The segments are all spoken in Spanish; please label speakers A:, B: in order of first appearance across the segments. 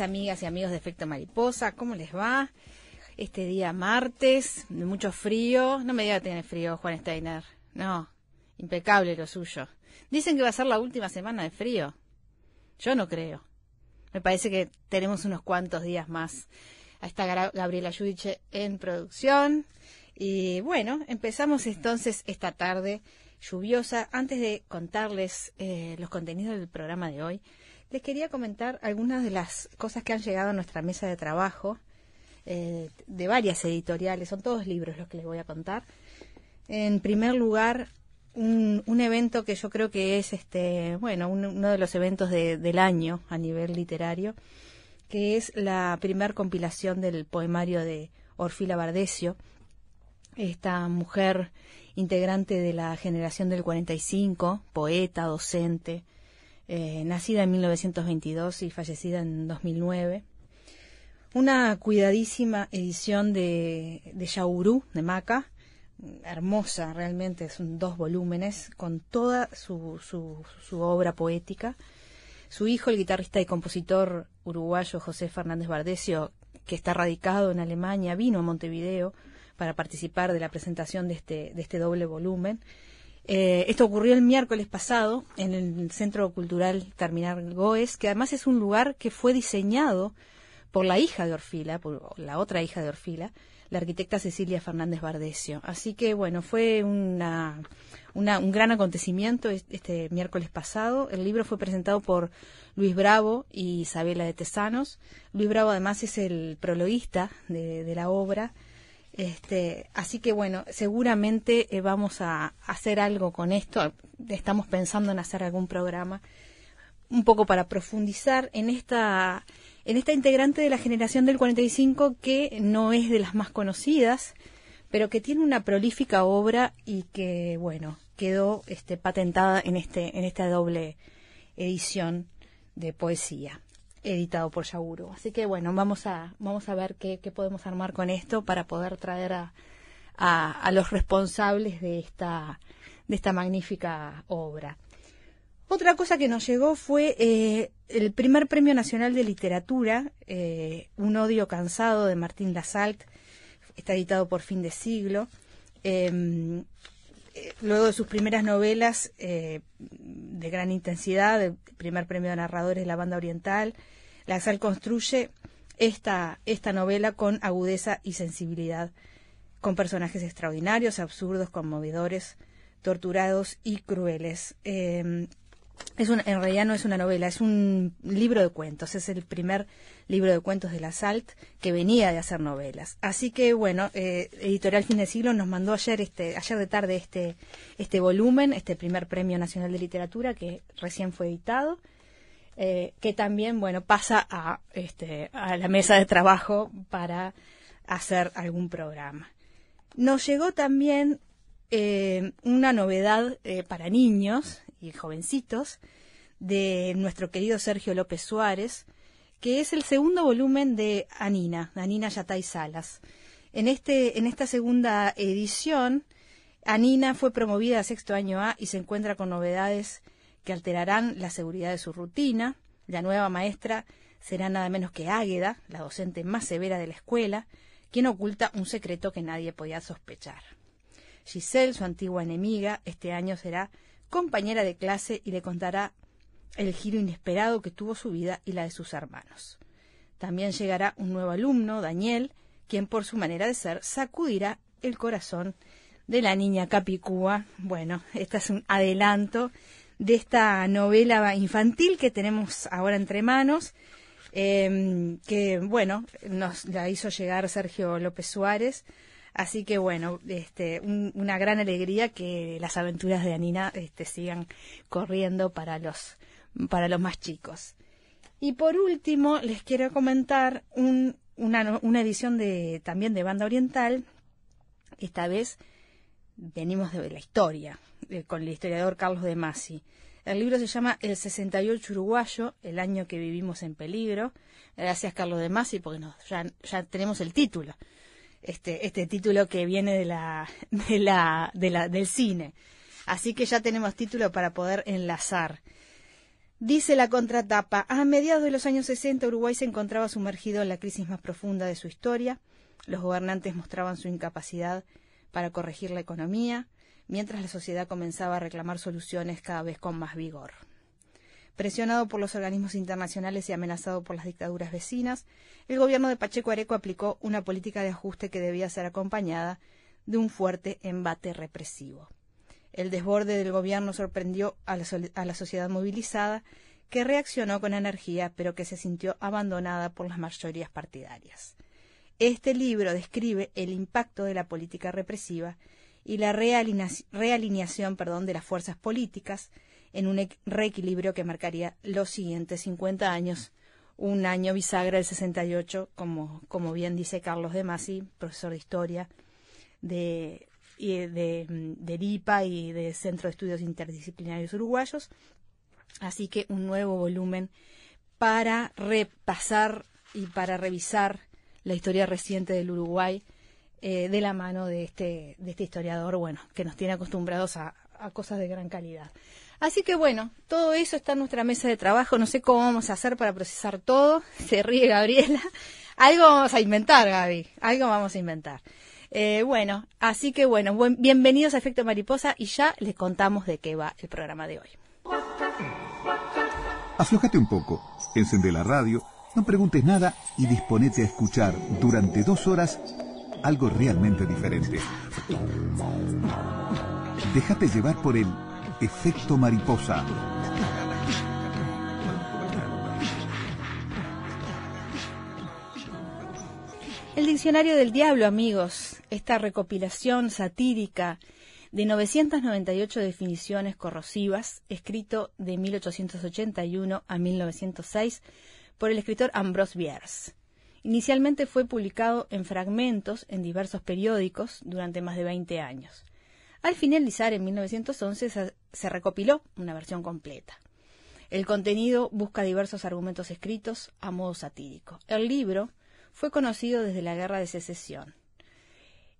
A: amigas y amigos de Efecto Mariposa. ¿Cómo les va? Este día martes, mucho frío. No me diga que tiene frío, Juan Steiner. No, impecable lo suyo. Dicen que va a ser la última semana de frío. Yo no creo. Me parece que tenemos unos cuantos días más. Ahí está Gabriela Yudiche en producción. Y bueno, empezamos entonces esta tarde lluviosa. Antes de contarles eh, los contenidos del programa de hoy, les quería comentar algunas de las cosas que han llegado a nuestra mesa de trabajo eh, de varias editoriales. Son todos libros los que les voy a contar. En primer lugar, un, evento que yo creo que es este, bueno, uno de los eventos del año a nivel literario, que es la primera compilación del poemario de Orfila Bardesio, esta mujer integrante de la generación del 45, poeta, docente, eh, nacida en 1922 y fallecida en 2009. Una cuidadísima edición de, de Yaurú, de Maca, hermosa realmente, son dos volúmenes, con toda su, obra poética. Su hijo, el guitarrista y compositor uruguayo José Fernández Bardesio, que está radicado en Alemania, vino a Montevideo para participar de la presentación de este, de este doble volumen eh, esto ocurrió el miércoles pasado en el Centro Cultural Terminal Goes, que además es un lugar que fue diseñado por la hija de Orfila, por la otra hija de Orfila, la arquitecta Cecilia Fernández Bardesio. Así que, bueno, fue un gran acontecimiento este miércoles pasado. El libro fue presentado por Luis Bravo y Isabela de Tesanos. Luis Bravo, además, es el prologuista de la obra este, así que bueno, seguramente eh, vamos a hacer algo con esto. Estamos pensando en hacer algún programa un poco para profundizar en esta en esta integrante de la generación del 45 que no es de las más conocidas, pero que tiene una prolífica obra y que bueno, quedó este, patentada en este en esta doble edición de poesía editado por Yaguru. Así que bueno, vamos a, vamos a ver qué, podemos armar con esto para poder traer a, los responsables de esta, de esta magnífica obra. Otra cosa que nos llegó fue eh, el primer Premio Nacional de Literatura, eh, Un odio cansado de Martín Lasalt, está editado por fin de siglo. Em, eh, luego de sus primeras novelas eh, de gran intensidad, el primer premio de narradores de la banda oriental, Laxal construye esta, esta novela con agudeza y sensibilidad, con personajes extraordinarios, absurdos, conmovedores, torturados y crueles. Eh, es un en realidad no es una novela, es un libro de cuentos. Es el primer libro de cuentos de la SALT que venía de hacer novelas. Así que, bueno, eh, Editorial Fin de Siglo nos mandó ayer, este, ayer de tarde este, este volumen, este primer Premio Nacional de Literatura que recién fue editado. Eh, que también, bueno, pasa a, este, a la mesa de trabajo para hacer algún programa. Nos llegó también eh, una novedad para niños, y jovencitos de nuestro querido Sergio López Suárez, que es el segundo volumen de Anina, Anina Yatay Salas. En, este, en esta segunda edición, Anina fue promovida a sexto año A y se encuentra con novedades que alterarán la seguridad de su rutina. La nueva maestra será nada menos que Águeda, la docente más severa de la escuela, quien oculta un secreto que nadie podía sospechar. Giselle, su antigua enemiga, este año será compañera de clase y le contará el giro inesperado que tuvo su vida y la de sus hermanos. También llegará un nuevo alumno, Daniel, quien por su manera de ser sacudirá el corazón de la niña Capicúa. Bueno, este es un adelanto de esta novela infantil que tenemos ahora entre manos, eh, que bueno, nos la hizo llegar Sergio López Suárez Así que bueno, este, una gran alegría que las aventuras de Anina este, sigan corriendo para los, para los más chicos. Y por último, les quiero comentar un, una, una, edición de, también de Banda Oriental. Esta vez venimos de la historia, con el historiador Carlos de Masi. El libro se llama El 68 Uruguayo, el año que vivimos en peligro. Gracias, Carlos de Masi, porque ya tenemos el título este, este título que viene de la, de la, de la, del cine. Así que ya tenemos título para poder enlazar. Dice la contratapa, a mediados de los años 60 Uruguay se encontraba sumergido en la crisis más profunda de su historia. Los gobernantes mostraban su incapacidad para corregir la economía, mientras la sociedad comenzaba a reclamar soluciones cada vez con más vigor. Presionado por los organismos internacionales y amenazado por las dictaduras vecinas, el gobierno de Pacheco Areco aplicó una política de ajuste que debía ser acompañada de un fuerte embate represivo. El desborde del gobierno sorprendió a la, sociedad movilizada, que reaccionó con energía, pero que se sintió abandonada por las mayorías partidarias. Este libro describe el impacto de la política represiva y la realineación, de las fuerzas políticas, en un reequilibrio que marcaría los siguientes 50 años, un año bisagra del 68, como, como bien dice Carlos de Masi, profesor de historia de, IPA de, y de Centro de Estudios Interdisciplinarios Uruguayos. Así que un nuevo volumen para repasar y para revisar la historia reciente del Uruguay eh, de la mano este, de este, historiador, bueno, que nos tiene acostumbrados a cosas de gran calidad. Así que bueno, todo eso está en nuestra mesa de trabajo. No sé cómo vamos a hacer para procesar todo. Se ríe Gabriela. Algo vamos a inventar, Gaby. Algo vamos a inventar. Eh, bueno, así que bueno, bienvenidos a Efecto Mariposa y ya les contamos de qué va el programa de hoy.
B: Aflojate un poco, encende la radio, no preguntes nada y disponete a escuchar durante dos horas algo realmente diferente. Déjate llevar por el Efecto mariposa.
A: El Diccionario del Diablo, amigos, esta recopilación satírica de 998 definiciones corrosivas, escrito de 1881 a 1906 por el escritor Ambrose Bierce. Inicialmente fue publicado en fragmentos en diversos periódicos durante más de 20 años. Al finalizar en 1911 se recopiló una versión completa. El contenido busca diversos argumentos escritos a modo satírico. El libro fue conocido desde la Guerra de Secesión.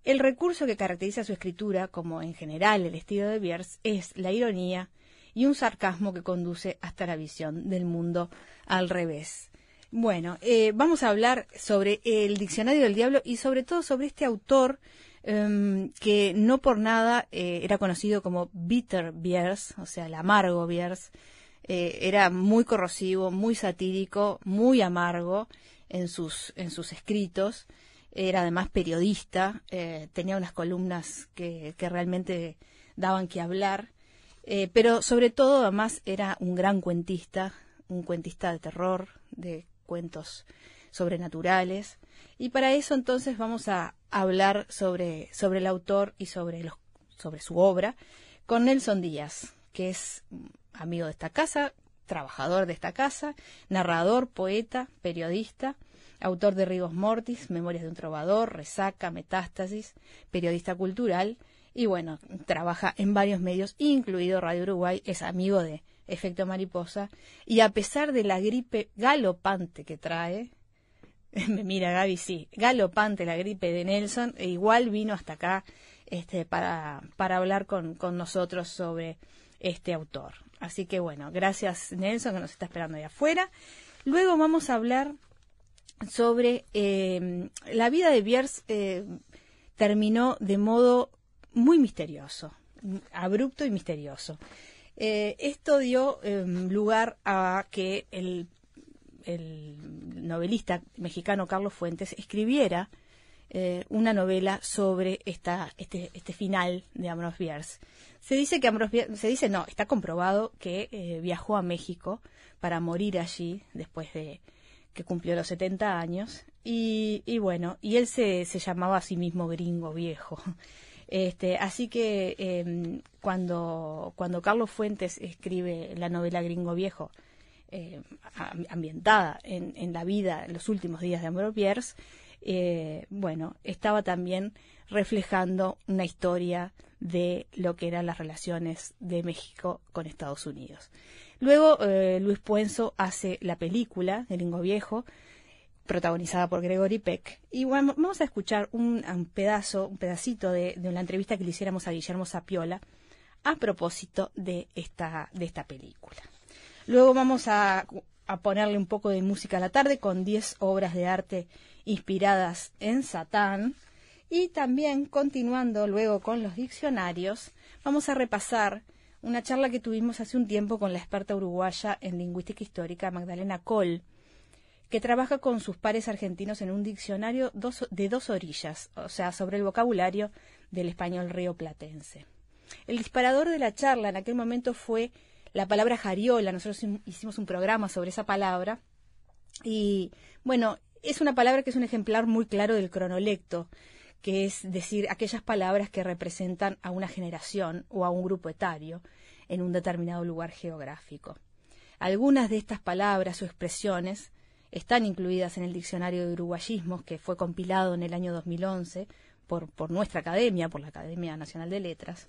A: El recurso que caracteriza su escritura, como en general el estilo de Bierce, es la ironía y un sarcasmo que conduce hasta la visión del mundo al revés. Bueno, eh, vamos a hablar sobre el Diccionario del Diablo y sobre todo sobre este autor Em, que no por nada eh, era conocido como bitter beers, o sea, el amargo beers. Eh, era muy corrosivo, muy satírico, muy amargo en sus, en sus escritos. Era además periodista, eh, tenía unas columnas que, que, realmente daban que hablar, pero sobre todo además era un gran cuentista, un cuentista de terror, de cuentos sobrenaturales. Y para eso entonces vamos a hablar sobre, el autor y sobre, los, sobre su obra con Nelson Díaz, que es amigo de esta casa, trabajador de esta casa, narrador, poeta, periodista, autor de Rigos Mortis, Memorias de un Trovador, Resaca, Metástasis, periodista cultural y bueno, trabaja en varios medios, incluido Radio Uruguay, es amigo de Efecto Mariposa y a pesar de la gripe galopante que trae, me mira Gaby, sí, galopante la gripe de Nelson, e igual vino hasta acá este, para, hablar con, nosotros sobre este autor. Así que bueno, gracias Nelson que nos está esperando ahí afuera. Luego vamos a hablar sobre em, la vida de Bierz eh, terminó de modo muy misterioso, abrupto y misterioso. Eh, esto dio em, lugar a que el el novelista mexicano Carlos Fuentes escribiera eh, una novela sobre este, este, final de Ambrose Bierce. Se dice que Ambrose Bierce, se dice no, está comprobado que eh, viajó a México para morir allí después de que cumplió los 70 años y, bueno, y él se, llamaba a sí mismo gringo viejo. Este, así que em, cuando, cuando Carlos Fuentes escribe la novela Gringo Viejo, eh, ambientada en, la vida en los últimos días de Ambro Pierce, eh, bueno, estaba también reflejando una historia de lo que eran las relaciones de México con Estados Unidos. Luego eh, Luis Puenzo hace la película Lingo Viejo, protagonizada por Gregory Peck. Y bueno, vamos a escuchar un, pedazo, un pedacito de, una entrevista que le hiciéramos a Guillermo Sapiola a propósito de esta película. Luego vamos a, ponerle un poco de música a la tarde con 10 obras de arte inspiradas en Satán. Y también, continuando luego con los diccionarios, vamos a repasar una charla que tuvimos hace un tiempo con la experta uruguaya en lingüística histórica Magdalena Coll, que trabaja con sus pares argentinos en un diccionario de dos orillas, o sea, sobre el vocabulario del español rioplatense. El disparador de la charla en aquel momento fue la palabra jariola, nosotros hicimos un programa sobre esa palabra, y bueno, es una palabra que es un ejemplar muy claro del cronolecto, que es decir, aquellas palabras que representan a una generación o a un grupo etario en un determinado lugar geográfico. Algunas de estas palabras o expresiones están incluidas en el Diccionario de Uruguayismos, que fue compilado en el año 2011 por, por nuestra academia, por la Academia Nacional de Letras,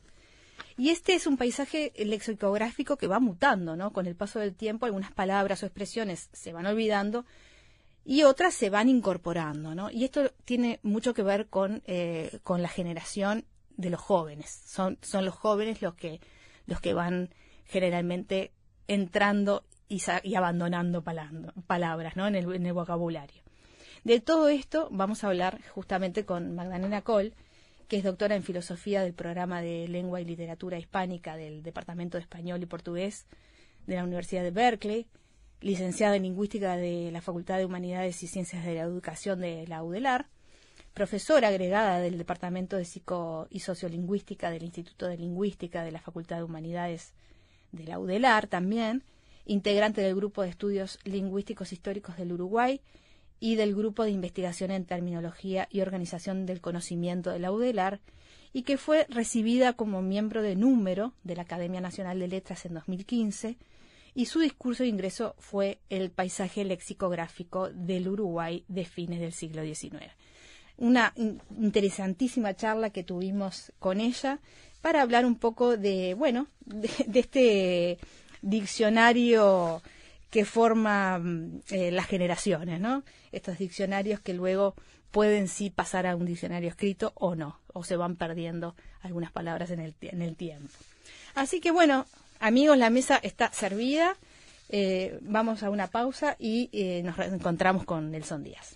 A: y este es un paisaje eh, lexicográfico que va mutando, ¿no? Con el paso del tiempo, algunas palabras o expresiones se van olvidando y otras se van incorporando, ¿no? Y esto tiene mucho que ver con, eh, con la generación de los jóvenes. Son, son los jóvenes los que, los que van generalmente entrando y, abandonando palabras ¿no? en, el, vocabulario. De todo esto vamos a hablar justamente con Magdalena Cole que es doctora en filosofía del programa de lengua y literatura hispánica del Departamento de Español y Portugués de la Universidad de Berkeley, licenciada en lingüística de la Facultad de Humanidades y Ciencias de la Educación de la UDELAR, profesora agregada del Departamento de Psico y Sociolingüística del Instituto de Lingüística de la Facultad de Humanidades de la UDELAR también, integrante del Grupo de Estudios Lingüísticos Históricos del Uruguay y del Grupo de Investigación en Terminología y Organización del Conocimiento de la UDELAR, y que fue recibida como miembro de número de la Academia Nacional de Letras en 2015, y su discurso de ingreso fue el paisaje lexicográfico del Uruguay de fines del siglo XIX. Una interesantísima charla que tuvimos con ella para hablar un poco de, bueno, de, este diccionario que forma mm, eh, las generaciones, ¿no? estos diccionarios que luego pueden sí pasar a un diccionario escrito o no, o se van perdiendo algunas palabras en el, en el tiempo. Así que bueno, amigos, la mesa está servida. Eh, vamos a una pausa y eh, nos encontramos con Nelson Díaz.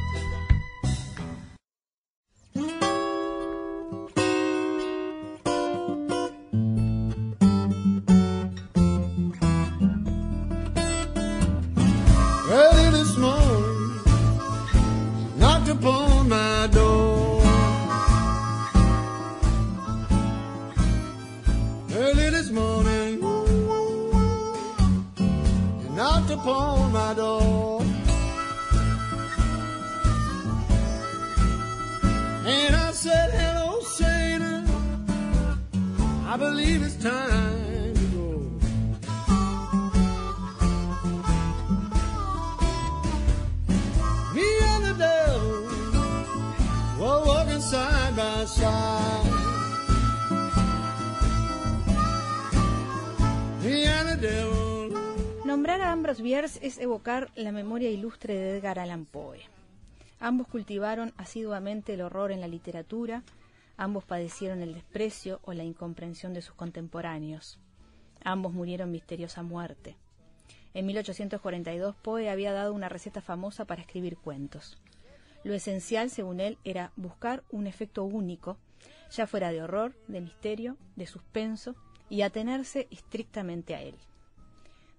B: upon my
A: door. And I said, hello, Santa. I believe it's time to go. Me and the devil were walking side by side. Me and the devil. Nombrar a Ambrose Bierce es evocar la memoria ilustre de Edgar Allan Poe. Ambos cultivaron asiduamente el horror en la literatura, ambos padecieron el desprecio o la incomprensión de sus contemporáneos. Ambos murieron misteriosa muerte. En 1842 Poe había dado una receta famosa para escribir cuentos. Lo esencial, según él, era buscar un efecto único, ya fuera de horror, de misterio, de suspenso, y atenerse estrictamente a él.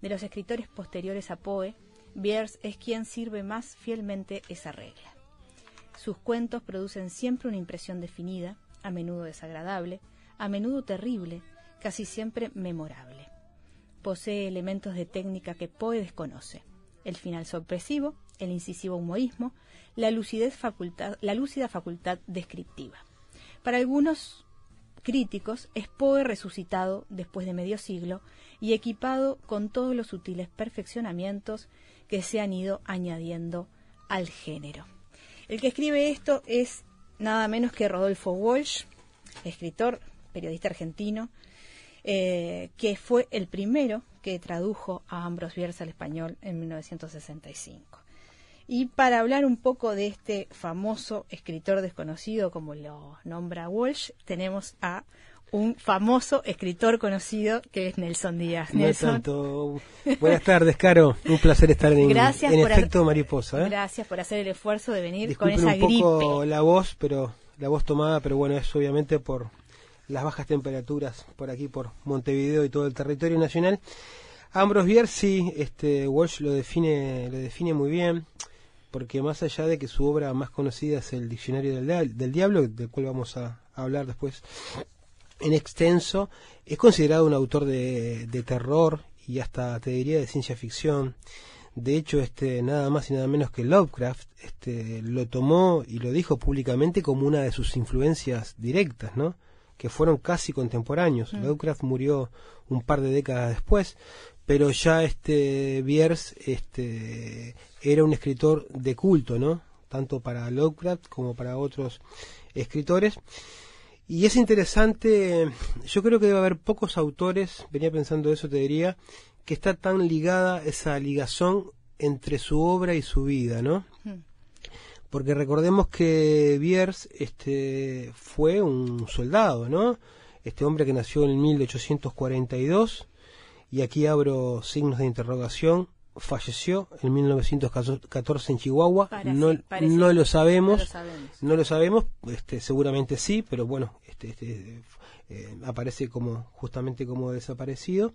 A: De los escritores posteriores a Poe, Bierce es quien sirve más fielmente esa regla. Sus cuentos producen siempre una impresión definida, a menudo desagradable, a menudo terrible, casi siempre memorable. Posee elementos de técnica que Poe desconoce. El final sorpresivo, el incisivo humorismo, la, lucidez la lúcida facultad descriptiva. Para algunos, críticos es Poe resucitado después de medio siglo y equipado con todos los sutiles perfeccionamientos que se han ido añadiendo al género. El que escribe esto es nada menos que Rodolfo Walsh, escritor, periodista argentino, eh, que fue el primero que tradujo a Ambrose Bierce al español en 1965. Y para hablar un poco de este famoso escritor desconocido, como lo nombra Walsh, tenemos a un famoso escritor conocido que es Nelson Díaz.
C: Nelson. Buenas tardes, Caro. Un placer estar en, gracias en efecto mariposa. ¿eh? Gracias por hacer el esfuerzo de venir con esa gripe. un poco la voz, pero la voz tomada, pero bueno, es obviamente por las bajas temperaturas por aquí, por Montevideo y todo el territorio nacional. Ambrose sí, este Walsh lo define, lo define muy bien porque más allá de que su obra más conocida es el Diccionario del, Diablo, del cual vamos a, hablar después en extenso, es considerado un autor de, terror y hasta te diría de ciencia ficción. De hecho, este, nada más y nada menos que Lovecraft este, lo tomó y lo dijo públicamente como una de sus influencias directas, ¿no? que fueron casi contemporáneos. Mm. Lovecraft murió un par de décadas después, pero ya este Bierce este, era un escritor de culto, ¿no? Tanto para Lovecraft como para otros escritores. Y es interesante, yo creo que debe haber pocos autores, venía pensando eso, te diría, que está tan ligada esa ligazón entre su obra y su vida, ¿no? Hmm. Porque recordemos que Bierce este, fue un soldado, ¿no? Este hombre que nació en 1842 y aquí abro signos de interrogación, falleció en 1914 en Chihuahua. no, lo sabemos, no lo sabemos, este, seguramente sí, pero bueno, este, este, eh, aparece como justamente como desaparecido.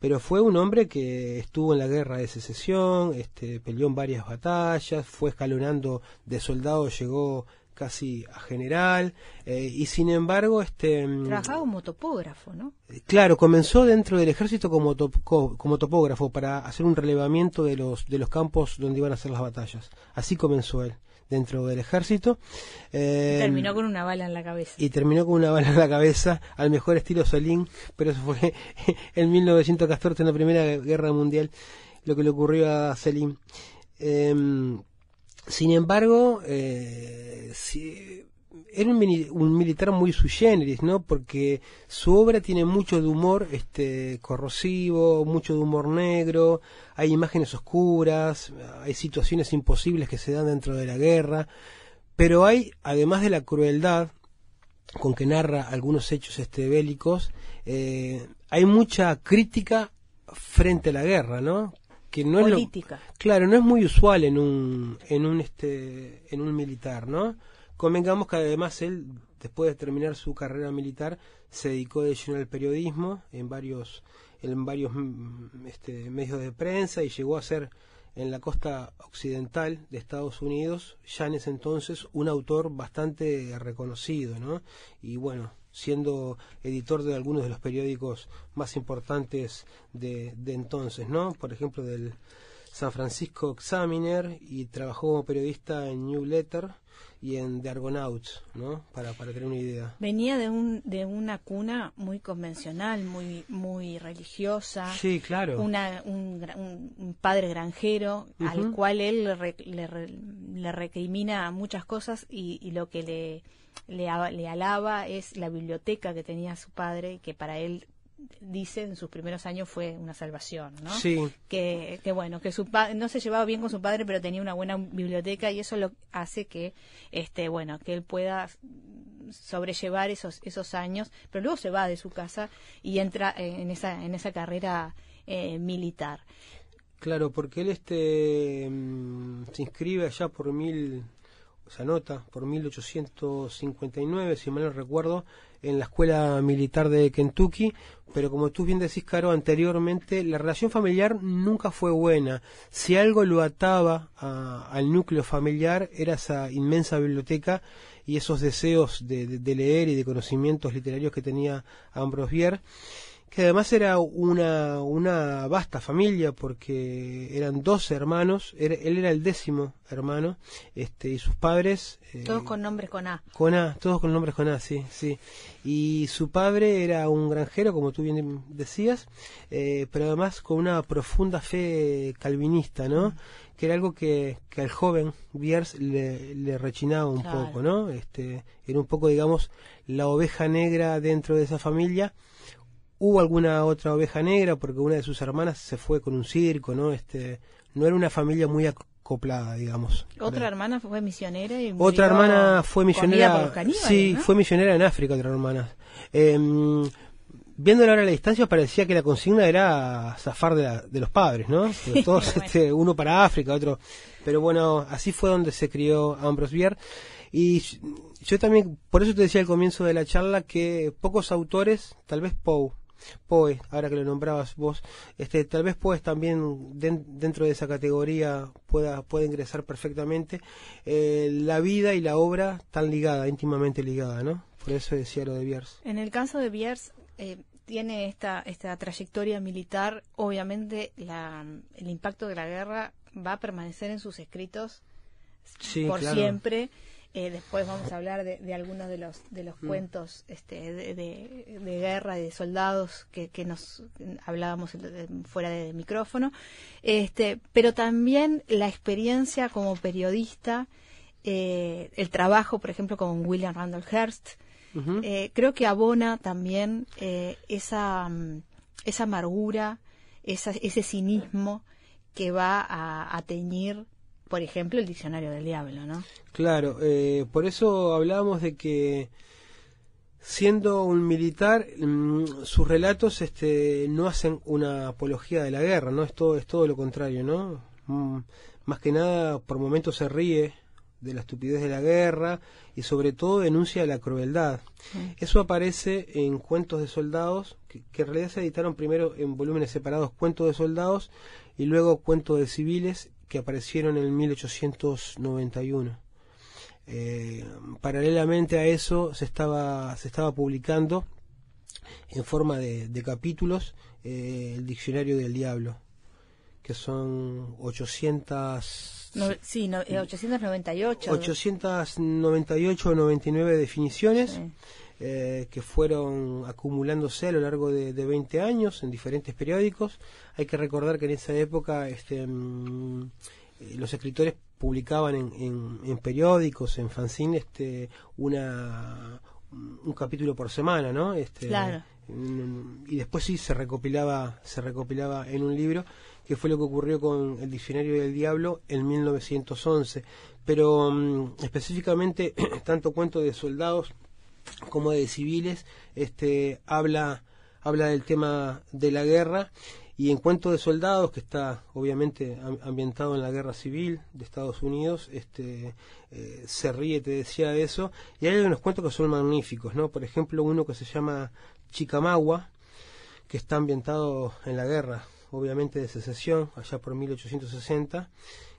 C: Pero fue un hombre que estuvo en la guerra de secesión, este, peleó en varias batallas, fue escalonando de soldado, llegó casi a general, eh, y sin embargo... Este,
A: mm, Trabajaba como topógrafo, ¿no? Eh,
C: claro, comenzó dentro del ejército como, como topógrafo para hacer un relevamiento de los, de los campos donde iban a hacer las batallas. Así comenzó él dentro del ejército.
A: Eh, terminó con una bala en la cabeza. Y
C: terminó con una bala en la cabeza, al mejor estilo Solín, pero eso fue en 1914, en la Primera Guerra Mundial, lo que le ocurrió a Selim. Sin embargo, eh, era un, militar muy sui generis, ¿no? Porque su obra tiene mucho de humor este, corrosivo, mucho de humor negro, hay imágenes oscuras, hay situaciones imposibles que se dan dentro de la guerra, pero hay, además de la crueldad con que narra algunos hechos este, bélicos, eh, hay mucha crítica frente a la guerra, ¿no?
A: no es
C: claro no es muy usual en un en un este en un militar no convengamos que además él después de terminar su carrera militar se dedicó de lleno al periodismo en varios en varios mm, este, medios de prensa y llegó a ser en la costa occidental de Estados Unidos ya en ese entonces un autor bastante reconocido no y bueno siendo editor de algunos de los periódicos más importantes de, de entonces, ¿no? Por ejemplo, del San Francisco Examiner y trabajó como periodista en New Letter y en The Argonauts, ¿no?
A: Para, para tener una idea. Venía de, un, de una cuna muy convencional, muy, muy religiosa.
C: Sí, claro.
A: Una, un, un, padre granjero al cual él le, le, recrimina muchas cosas y lo que le le, alaba es la biblioteca que tenía su padre, que para él dice en sus primeros años fue una salvación, ¿no? Sí. Que, bueno, que su no se llevaba bien con su padre, pero tenía una buena biblioteca y eso lo hace que, este, bueno, que él pueda sobrellevar esos esos años, pero luego se va de su casa y entra en esa en esa carrera eh, militar.
C: Claro, porque él este mm, se inscribe allá por mil se anota por 1859, si mal no recuerdo, en la escuela militar de Kentucky, pero como tú bien decís, Caro, anteriormente la relación familiar nunca fue buena. Si algo lo ataba al núcleo familiar era esa inmensa biblioteca y esos deseos de, leer y de conocimientos literarios que tenía Ambrose que además era una, vasta familia porque eran dos hermanos, él era el décimo hermano, este, y sus padres...
A: Eh, todos con nombres con A.
C: Con A, todos con nombres con A, sí, sí. Y su padre era un granjero, como tú bien decías, eh, pero además con una profunda fe calvinista, ¿no? que era algo que, que al joven Biers le, rechinaba un poco, ¿no? Este, era un poco, digamos, la oveja negra dentro de esa familia hubo alguna otra oveja negra porque una de sus hermanas se fue con un circo, ¿no? Este, no era una familia muy acoplada, digamos.
A: Otra hermana fue misionera y
C: Otra hermana fue misionera. sí, fue misionera en África, otra hermana. Eh, viéndola ahora a la distancia parecía que la consigna era zafar de, los padres, ¿no? todos, este, uno para África, otro. Pero bueno, así fue donde se crió Ambrose Bier Y yo también, por eso te decía al comienzo de la charla que pocos autores, tal vez Poe, Poe, ahora que lo nombrabas vos, este, tal vez pues también dentro de esa categoría pueda, puede ingresar perfectamente. Eh, la vida y la obra están ligadas, íntimamente ligadas, ¿no? Por eso decía lo de Biers.
A: En el caso de Biers, eh, tiene esta, esta trayectoria militar, obviamente la, el impacto de la guerra va a permanecer en sus escritos por siempre. Eh, después vamos a hablar de, algunos de los, de los mm. cuentos este, de, de, guerra, de soldados que, nos hablábamos fuera de micrófono. Este, pero también la experiencia como periodista, eh, el trabajo, por ejemplo, con William Randolph Hearst, eh, creo que abona también esa, mm, esa amargura, ese cinismo que va a teñir por ejemplo, el diccionario del diablo, ¿no?
C: Claro, eh, por eso hablábamos de que siendo un militar, mm, sus relatos este, no hacen una apología de la guerra, ¿no? Es todo, es todo lo contrario, ¿no? Mm, más que nada, por momentos se ríe de la estupidez de la guerra y sobre todo denuncia la crueldad. Eso aparece en Cuentos de Soldados, que, que, en realidad se editaron primero en volúmenes separados Cuentos de Soldados y luego Cuentos de Civiles que aparecieron en 1891. Eh, paralelamente a eso se estaba, se estaba publicando en forma de, capítulos eh, el Diccionario del Diablo, que son 800...
A: 898.
C: 898 o 99 definiciones. Eh, que fueron acumulándose a lo largo de, 20 años en diferentes periódicos. Hay que recordar que en esa época este, mm, eh, los escritores publicaban en, periódicos, en fanzines este, una, un capítulo por semana, ¿no? Este, mm, y después sí se recopilaba, se recopilaba en un libro, que fue lo que ocurrió con el Diccionario del Diablo en 1911. Pero mm, específicamente, tanto cuento de soldados como de civiles, este, habla, habla del tema de la guerra y en cuentos de Soldados, que está obviamente ambientado en la guerra civil de Estados Unidos, este, eh, se ríe, te decía de eso, y hay algunos cuentos que son magníficos, ¿no? Por ejemplo, uno que se llama Chicamagua, que está ambientado en la guerra, obviamente de secesión, allá por 1860,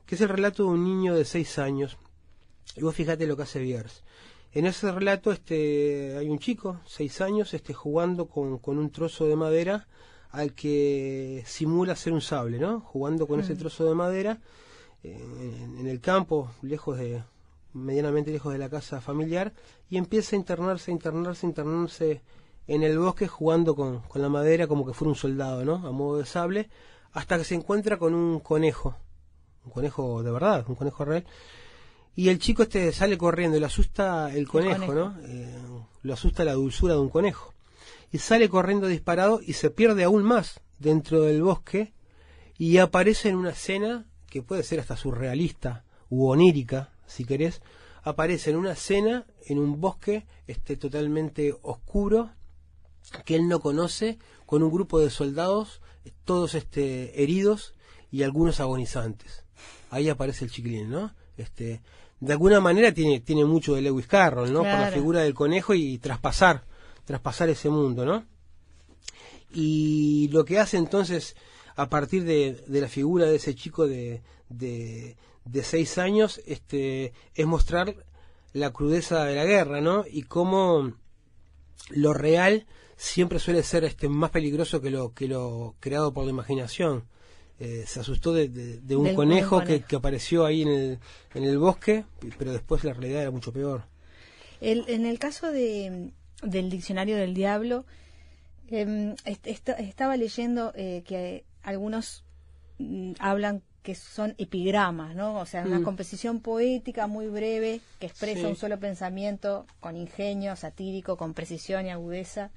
C: que es el relato de un niño de seis años, y vos fíjate lo que hace Bierce. En ese relato este, hay un chico, seis años, este, jugando con, con un trozo de madera al que simula ser un sable, ¿no? Jugando con ese mm. trozo de madera eh, en, el campo, lejos de medianamente lejos de la casa familiar, y empieza a internarse, internarse, internarse en el bosque jugando con, con la madera como que fuera un soldado, ¿no? A modo de sable, hasta que se encuentra con un conejo, un conejo de verdad, un conejo real, y el chico este sale corriendo le asusta el conejo, ¿no? Eh, lo asusta la dulzura de un conejo. Y sale corriendo disparado y se pierde aún más dentro del bosque y aparece en una escena que puede ser hasta surrealista u onírica, si querés. Aparece en una escena en un bosque este, totalmente oscuro que él no conoce con un grupo de soldados, todos este, heridos y algunos agonizantes. Ahí aparece el chiquilín, ¿no? Este, de alguna manera tiene, mucho de Lewis Carroll, ¿no? Por la figura del conejo y, traspasar, traspasar ese mundo, ¿no? Y lo que hace entonces, a partir de, la figura de ese chico de, de, seis años, este, es mostrar la crudeza de la guerra, ¿no? Y cómo lo real siempre suele ser este, más peligroso que lo, que lo creado por la imaginación. Eh, se asustó de, un conejo, Que, apareció ahí en el, bosque, pero después la realidad era mucho peor.
A: en el caso del diccionario del diablo, em, estaba leyendo eh, que algunos mm, hablan que son epigramas, ¿no? O sea, una mm. composición poética muy breve que expresa un solo pensamiento con ingenio satírico, con precisión y agudeza,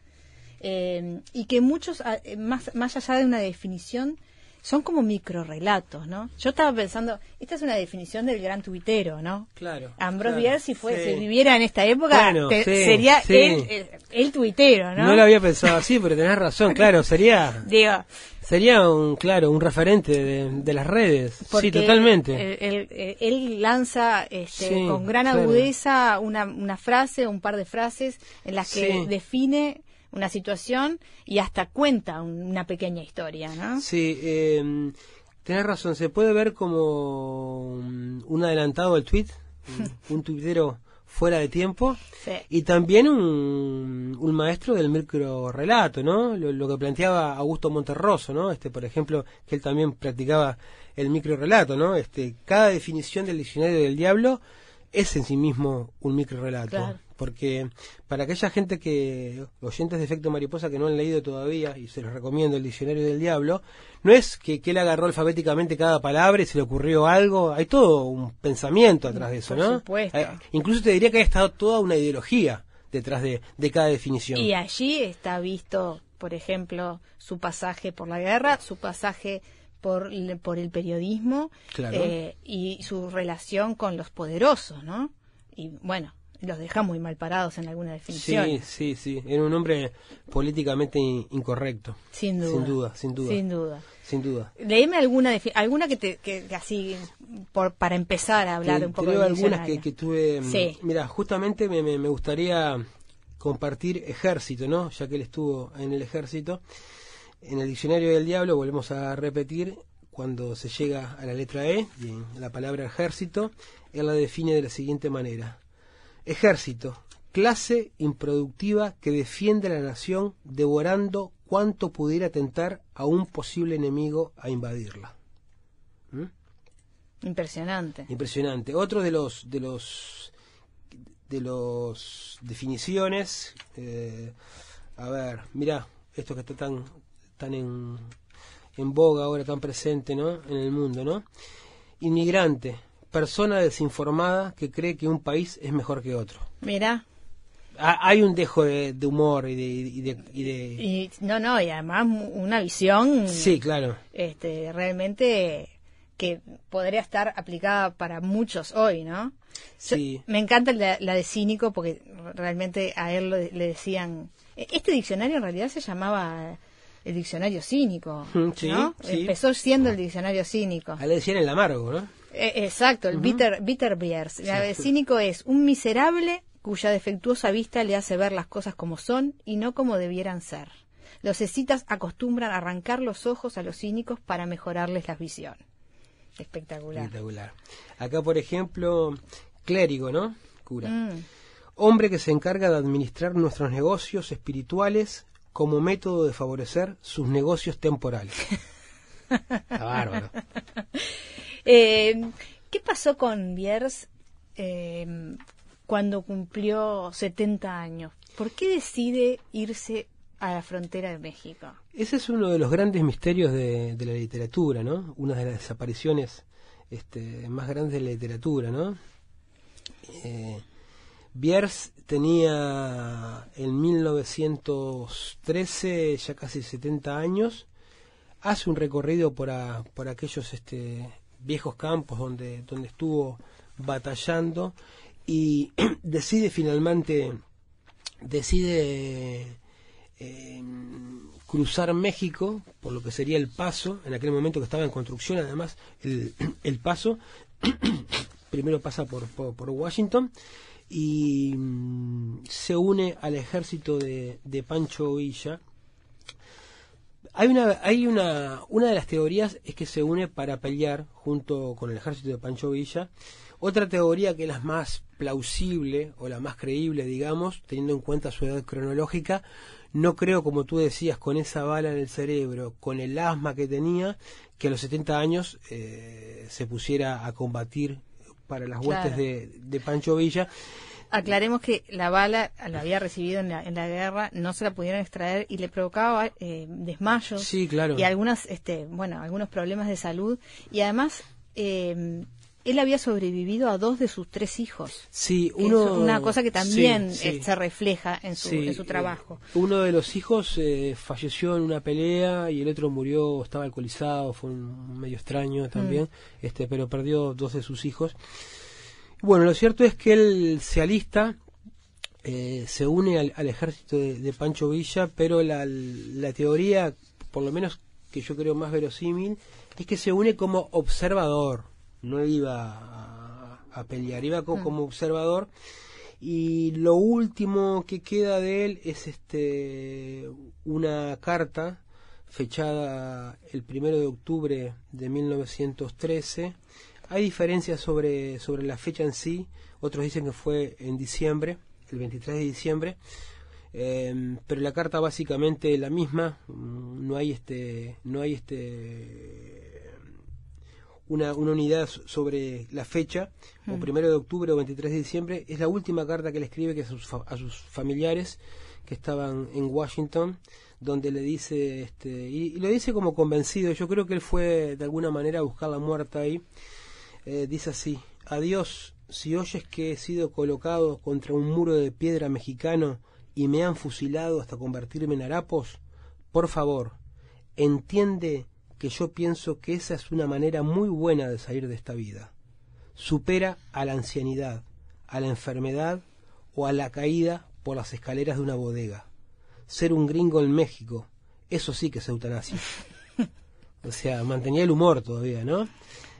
A: em, y que muchos, más allá de una definición, son como microrelatos, ¿no? Yo estaba pensando, esta es una definición del gran tuitero, ¿no?
C: Claro.
A: Ambrose claro, si fue, si viviera en esta época, sería El, eh, el, tuitero, ¿no?
C: No lo había pensado así, pero tenés razón, claro, sería. Digo. Sería un, claro, un referente de, las redes. Sí, totalmente.
A: Él, lanza este, con gran agudeza una, una frase, un par de frases en las que define una situación y hasta cuenta una pequeña historia, ¿no?
C: Sí, eh, tenés razón, se puede ver como mm, un adelantado del tweet, un tuitero fuera de tiempo y también un, maestro del relato, ¿no? Lo, que planteaba Augusto Monterroso, ¿no? Este, por ejemplo, que él también practicaba el relato, ¿no? Este, cada definición del diccionario del diablo es en sí mismo un relato. Claro porque para aquella gente que, oyentes de efecto mariposa que no han leído todavía, y se los recomiendo el diccionario del diablo, no es que, que él agarró alfabéticamente cada palabra y se le ocurrió algo, hay todo un pensamiento atrás de
A: eso,
C: Por ¿no?
A: Supuesto.
C: Eh, incluso te diría que ha estado toda una ideología detrás de, cada definición.
A: Y allí está visto, por ejemplo, su pasaje por la guerra, su pasaje por, el periodismo eh, y su relación con los poderosos, ¿no? Y bueno, los dejamos muy mal parados en alguna definición. Sí,
C: sí, sí. Era un hombre políticamente incorrecto.
A: Sin duda. Sin duda,
C: sin
A: duda.
C: Sin duda.
A: alguna, alguna que, te, así, por, para empezar a hablar un poco de algunas
C: que, tuve. Mm, mira, justamente me, gustaría compartir ejército, ¿no? Ya que él estuvo en el ejército. En el diccionario del diablo, volvemos a repetir, cuando se llega a la letra E, la palabra ejército, él la define de la siguiente manera. Ejército, clase improductiva que defiende a la nación devorando cuanto pudiera tentar a un posible enemigo a invadirla.
A: ¿Mm? Impresionante.
C: Impresionante. Otro de los de los de los definiciones. Eh, a ver, mira esto que está tan tan en en boga ahora, tan presente, ¿no? En el mundo, ¿no? Inmigrante, persona desinformada que cree que un país es mejor que otro.
A: Mira.
C: Hay un dejo de, humor y de, y
A: de, no, no, y además una visión...
C: Sí, claro.
A: Este, realmente que podría estar aplicada para muchos hoy, ¿no? Sí. me encanta la, de cínico porque realmente a él le decían... E, este diccionario en realidad se llamaba el diccionario cínico, mm, Empezó siendo el diccionario cínico. A él
C: le decían el amargo, ¿no?
A: Eh, exacto, el bitter, beers. El cínico es un miserable cuya defectuosa vista le hace ver las cosas como son y no como debieran ser. Los escitas acostumbran a arrancar los ojos a los cínicos para mejorarles la visión. Espectacular.
C: Acá, por ejemplo, clérigo, ¿no? Cura. Mm. Hombre que se encarga de administrar nuestros negocios espirituales como método de favorecer sus negocios temporales.
A: Está bárbaro. Eh, ¿Qué pasó con Biers eh, cuando cumplió 70 años? ¿Por qué decide irse a la frontera de México?
C: Ese es uno de los grandes misterios de, la literatura, ¿no? Una de las desapariciones este, más grandes de la literatura, ¿no? Eh, Biers tenía en 1913 ya casi 70 años, hace un recorrido por, aquellos este, viejos campos donde, donde estuvo batallando y decide finalmente, decide em, cruzar México por lo que sería el paso, en aquel momento que estaba en construcción además el, paso, primero pasa por, Washington y mm, se une al ejército de, de Pancho Villa hay una, hay una, una de las teorías es que se une para pelear junto con el ejército de Pancho Villa. Otra teoría que es la más plausible o la más creíble, digamos, teniendo en cuenta su edad cronológica, no creo, como tú decías, con esa bala en el cerebro, con el asma que tenía, que a los 70 años eh, se pusiera a combatir para las huestes de, de Pancho Villa
A: aclaremos que la bala la había recibido en la, guerra, no se la pudieron extraer y le provocaba eh, desmayos
C: sí, claro.
A: y algunas, este, bueno, algunos problemas de salud. Y además, eh, él había sobrevivido a dos de sus tres hijos.
C: Sí,
A: uno. una cosa que también eh, se refleja en su, eh, trabajo.
C: uno de los hijos falleció en una pelea y el otro murió, estaba alcoholizado, fue un medio extraño también, mm. este, pero perdió dos de sus hijos. Bueno, lo cierto es que él se alista, eh, se une al, ejército de, Pancho Villa, pero la, teoría, por lo menos que yo creo más verosímil, es que se une como observador, no iba a, pelear, iba mm. como, observador y lo último que queda de él es este una carta fechada el primero de octubre de 1913 hay diferencias sobre, sobre la fecha en sí, otros dicen que fue en diciembre, el 23 de diciembre, em, pero la carta básicamente es la misma, mm, no hay este, no hay este una, una unidad sobre la fecha, o mm. primero de octubre o 23 de diciembre, es la última carta que le escribe que a, sus, familiares que estaban en Washington, donde le dice, este, y, lo dice como convencido, yo creo que él fue de alguna manera a buscar la muerte ahí, eh, dice así, adiós, si oyes que he sido colocado contra un muro de piedra mexicano y me han fusilado hasta convertirme en harapos, por favor, entiende que yo pienso que esa es una manera muy buena de salir de esta vida. Supera a la ancianidad, a la enfermedad o a la caída por las escaleras de una bodega. Ser un gringo en México, eso sí que es eutanasia. O sea, mantenía el humor todavía, ¿no?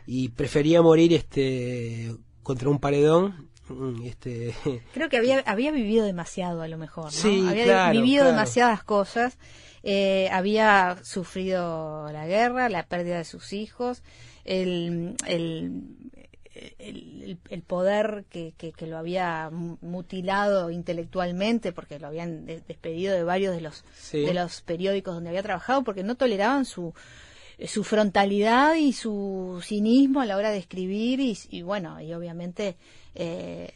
C: y prefería morir este contra un paredón
A: mm, este creo que había había vivido demasiado a lo mejor
C: sí, había
A: vivido demasiadas cosas eh, había sufrido la guerra la pérdida de sus hijos el, el el, poder que, lo había mutilado intelectualmente porque lo habían despedido de varios de los de los periódicos donde había trabajado porque no toleraban su eh, su frontalidad y su cinismo a la hora de escribir y, bueno, y obviamente eh,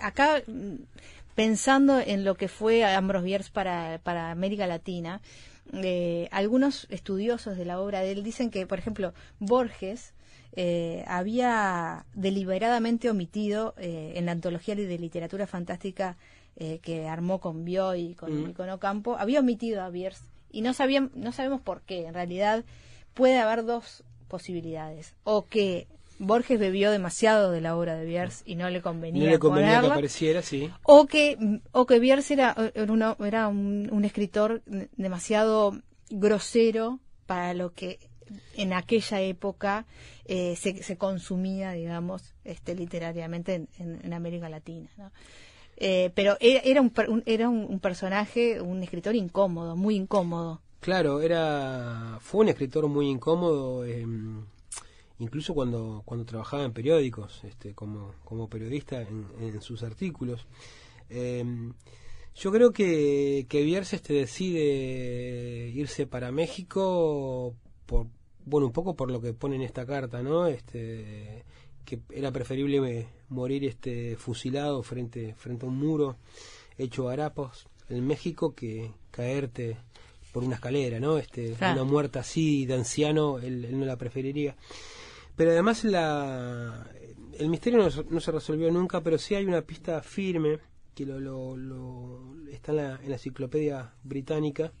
A: acá mm, pensando en lo que fue Ambrose Bierce para, para América Latina, eh, algunos estudiosos de la obra de él dicen que, por ejemplo, Borges había deliberadamente omitido en la antología de literatura fantástica que armó con Bioy y con, y mm. Ocampo, había omitido a Bierce y no, sabían, no sabemos por qué. En realidad puede haber dos posibilidades. O que Borges bebió demasiado de la obra de Bierce y no le convenía,
C: que
A: O que, o que Bierce era, era un, escritor demasiado grosero para lo que en aquella época eh, se, consumía, digamos, este, literariamente en, en América Latina. ¿no? Eh, pero era, un, era un, personaje, un escritor incómodo, muy incómodo.
C: Claro, era fue un escritor muy incómodo, em, incluso cuando, cuando trabajaba en periódicos, este, como, periodista en, sus artículos. Em, yo creo que, que Vierces este, decide irse para México por, bueno, un poco por lo que pone en esta carta, ¿no? Este, que era preferible morir este fusilado frente frente a un muro hecho harapos en México que caerte por una escalera, ¿no? Este, una muerta así de anciano, él, no la preferiría. Pero además la, el misterio no, se resolvió nunca, pero sí hay una pista firme que lo, lo, está en la enciclopedia británica,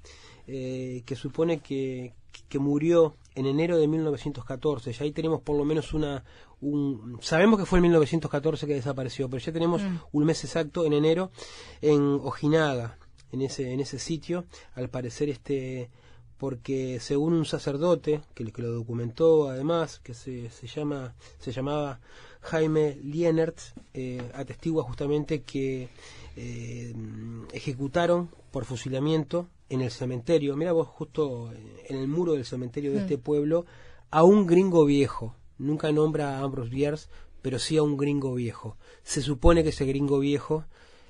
C: eh, que supone que, que murió en enero de 1914. y ahí tenemos por lo menos una... Un, sabemos que fue en 1914 que desapareció, pero ya tenemos mm. un mes exacto en enero en Ojinaga, en ese, en ese sitio. Al parecer este porque según un sacerdote que, lo documentó además, que se, se, llama, se llamaba Jaime Lienert, eh, atestigua justamente que eh, ejecutaron por fusilamiento en el cementerio, mira vos justo en el muro del cementerio de hmm. este pueblo, a un gringo viejo. Nunca nombra a Ambrose Bierce, pero sí a un gringo viejo. Se supone que ese gringo viejo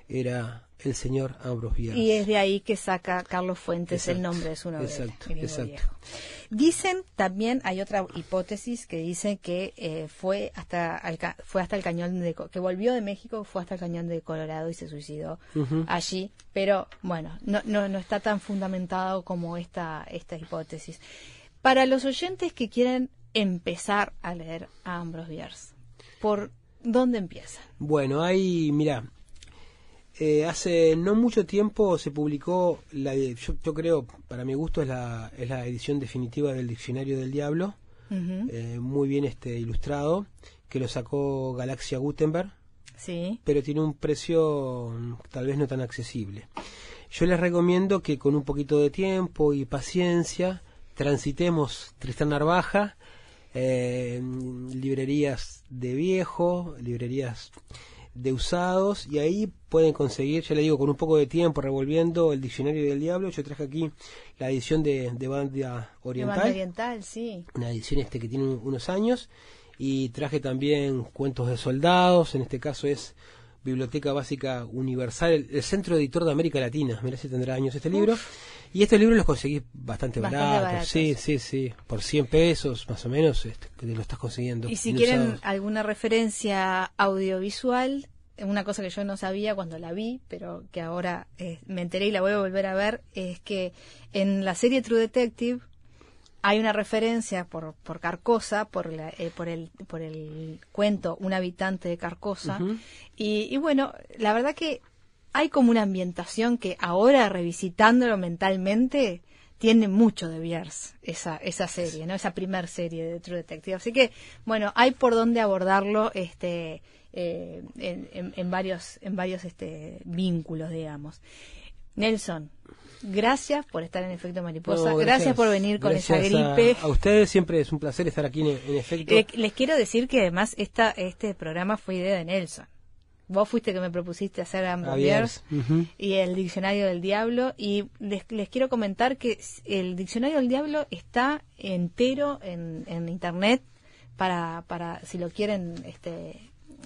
C: era el señor Ambrose Bierce.
A: Y es de ahí que saca Carlos Fuentes el nombre de su novela. Exacto, Dicen también, hay otra hipótesis que dice que eh, fue, hasta el, fue hasta el cañón de, que volvió de México, fue hasta el cañón de Colorado y se suicidó allí, pero bueno, no, no, está tan fundamentado como esta, esta hipótesis. Para los oyentes que quieren empezar a leer a Ambrose Bierce, ¿por dónde empiezan?
C: Bueno, hay, mira, eh, hace no mucho tiempo se publicó, la, yo, creo, para mi gusto, es la, edición definitiva del Diccionario del Diablo, eh, muy bien este, ilustrado, que lo sacó Galaxia Gutenberg, sí. pero tiene un precio mm, tal vez no tan accesible. Yo les recomiendo que con un poquito de tiempo y paciencia transitemos Tristán Narvaja, eh, mm, librerías de viejo, librerías de usados y ahí pueden conseguir, ya le digo, con un poco de tiempo revolviendo el diccionario del diablo. Yo traje aquí la edición de, de Banda Oriental. Oriental,
A: sí. Una edición este que tiene unos años
C: y traje también cuentos de soldados, en este caso es Biblioteca Básica Universal, el, Centro Editor de América Latina, mira si tendrá años este libro. Y estos libros los conseguís bastante, baratos, sí, sí, sí, por 100 pesos más o menos este, lo estás consiguiendo.
A: Y si quieren alguna referencia audiovisual, una cosa que yo no sabía cuando la vi, pero que ahora eh, me enteré y la voy a volver a ver, es que en la serie True Detective hay una referencia por, por Carcosa, por, eh, por, el, por el cuento Un habitante de Carcosa. y, bueno, la verdad que hay como una ambientación que ahora revisitándolo mentalmente tiene mucho de Biers esa, esa serie, ¿no? Esa primer serie de True Detective. Así que, bueno, hay por dónde abordarlo este, eh, en, en, varios, en varios este, vínculos, digamos. Nelson, gracias por estar en Efecto Mariposa, gracias, por venir con esa gripe.
C: A, ustedes siempre es un placer estar aquí en, Efecto.
A: les quiero decir que además esta, este programa fue idea de Nelson vos fuiste que me propusiste hacer Ambrose ah, y el diccionario del diablo y les, quiero comentar que el diccionario del diablo está entero en, en internet para, para si lo quieren este,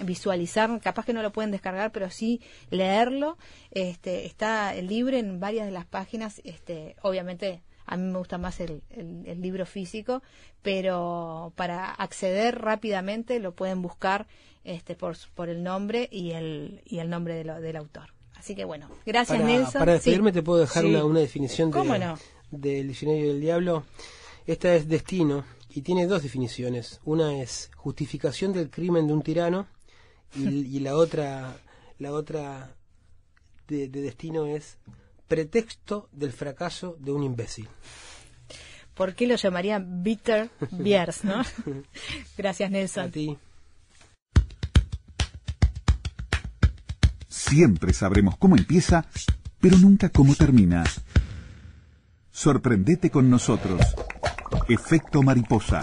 A: visualizar, capaz que no lo pueden descargar, pero sí leerlo. Este, está libre en varias de las páginas, este, obviamente a mí me gusta más el, el, libro físico, pero para acceder rápidamente lo pueden buscar este, por, por el nombre y el, y el nombre del autor. Así que bueno, gracias Nelson.
C: Para despedirme te puedo dejar una, definición del diccionario del diablo. Esta es destino y tiene dos definiciones. Una es justificación del crimen de un tirano y, la otra la otra de destino es pretexto del fracaso de un imbécil.
A: ¿Por qué lo llamarían Bitter Beers, no? Gracias, Nelson. A ti.
D: Siempre sabremos cómo empieza, pero nunca cómo termina. Sorprendete con nosotros. Efecto mariposa.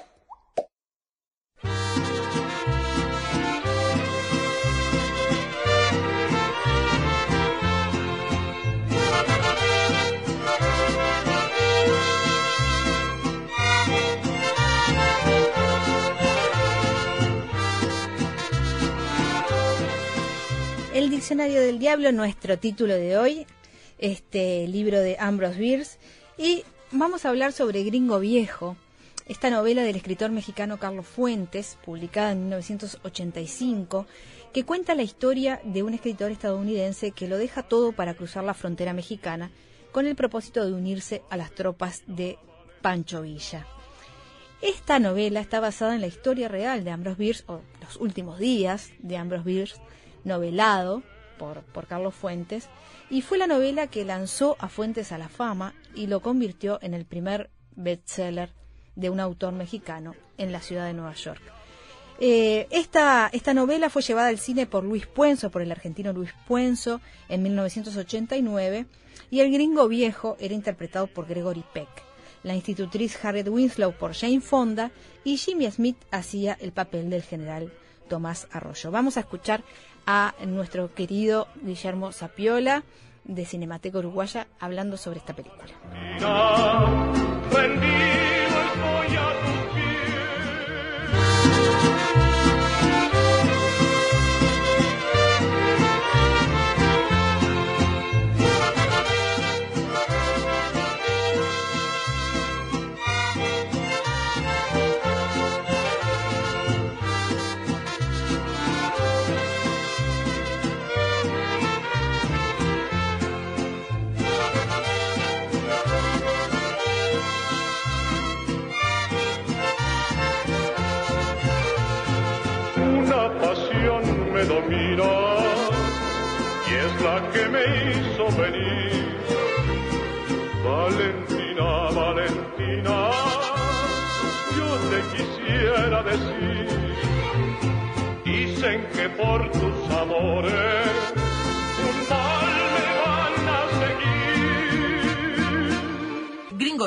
A: Escenario del Diablo, nuestro título de hoy, este libro de Ambrose Bierce, y vamos a hablar sobre Gringo Viejo, esta novela del escritor mexicano Carlos Fuentes, publicada en 1985, que cuenta la historia de un escritor estadounidense que lo deja todo para cruzar la frontera mexicana con el propósito de unirse a las tropas de Pancho Villa. Esta novela está basada en la historia real de Ambrose Bierce, o los últimos días de Ambrose Bierce, novelado por, Carlos Fuentes, y fue la novela que lanzó a Fuentes a la fama y lo convirtió en el primer bestseller de un autor mexicano en la ciudad de Nueva York. Eh, esta, esta, novela fue llevada al cine por Luis Puenzo, por el argentino Luis Puenzo, en 1989, y El Gringo Viejo era interpretado por Gregory Peck, la institutriz Harriet Winslow por Jane Fonda, y Jimmy Smith hacía el papel del general Tomás Arroyo. Vamos a escuchar a nuestro querido Guillermo Sapiola de Cinemateca Uruguaya hablando sobre esta película.
E: me hizo venir. Valentina, Valentina, yo te quisiera decir. Dicen que por tus amores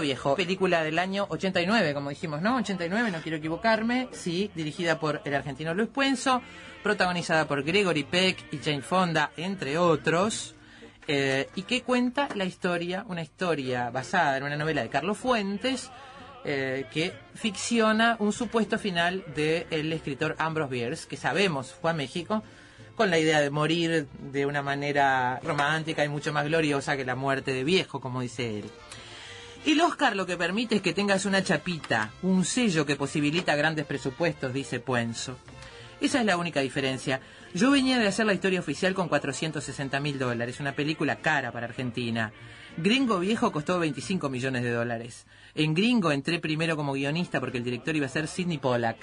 E: Viejo, película del año 89, como dijimos, ¿no? 89, no quiero equivocarme, sí, dirigida por el argentino Luis Puenzo, protagonizada por Gregory Peck y Jane Fonda, entre otros. Eh, y que cuenta la historia, una historia basada en una novela de Carlos Fuentes, eh, que ficciona un supuesto final del escritor Ambrose Bierce, que sabemos fue a México, con la idea de morir de una manera romántica y mucho más gloriosa que la muerte de viejo, como dice él. El Oscar lo que permite es que tengas una chapita, un sello que posibilita grandes presupuestos, dice Puenzo. Esa es la única diferencia. Yo venía de hacer la historia oficial con 460 mil dólares, una película cara para Argentina. Gringo Viejo costó 25 millones de dólares. En Gringo entré primero como guionista porque el director iba a ser Sidney Pollack.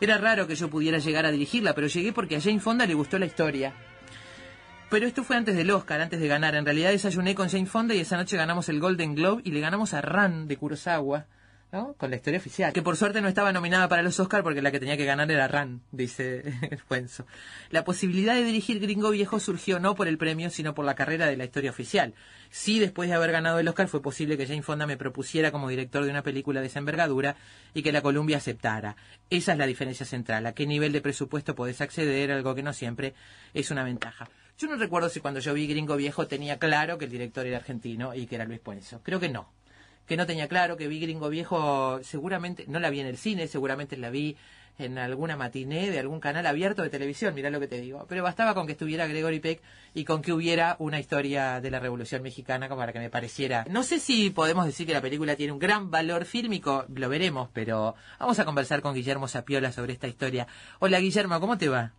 E: Era raro que yo pudiera llegar a dirigirla, pero llegué porque a Jane Fonda le gustó la historia. Pero esto fue antes del Oscar, antes de ganar. En realidad desayuné con Jane Fonda y esa noche ganamos el Golden Globe y le ganamos a Ran de Kurosawa, ¿no? Con la historia oficial. Que por suerte no estaba nominada para los Oscar porque la que tenía que ganar era Ran, dice Fuenzo. La posibilidad de dirigir Gringo Viejo surgió no por el premio, sino por la carrera de la historia oficial. Sí, después de haber ganado el Oscar, fue posible que Jane Fonda me propusiera como director de una película de esa envergadura y que la Columbia aceptara. Esa es la diferencia central. A qué nivel de presupuesto podés acceder, algo que no siempre es una ventaja. Yo no recuerdo si cuando yo vi Gringo Viejo tenía claro que el director era argentino y que era Luis Puenzo. Creo que no. Que no tenía claro, que vi Gringo Viejo, seguramente, no la vi en el cine, seguramente la vi en alguna matiné de algún canal abierto de televisión, mirá lo que te digo. Pero bastaba con que estuviera Gregory Peck y con que hubiera una historia de la Revolución Mexicana como para que me pareciera. No sé si podemos decir que la película tiene un gran valor fílmico, lo veremos, pero vamos a conversar con Guillermo Sapiola sobre esta historia. Hola Guillermo, ¿cómo te va?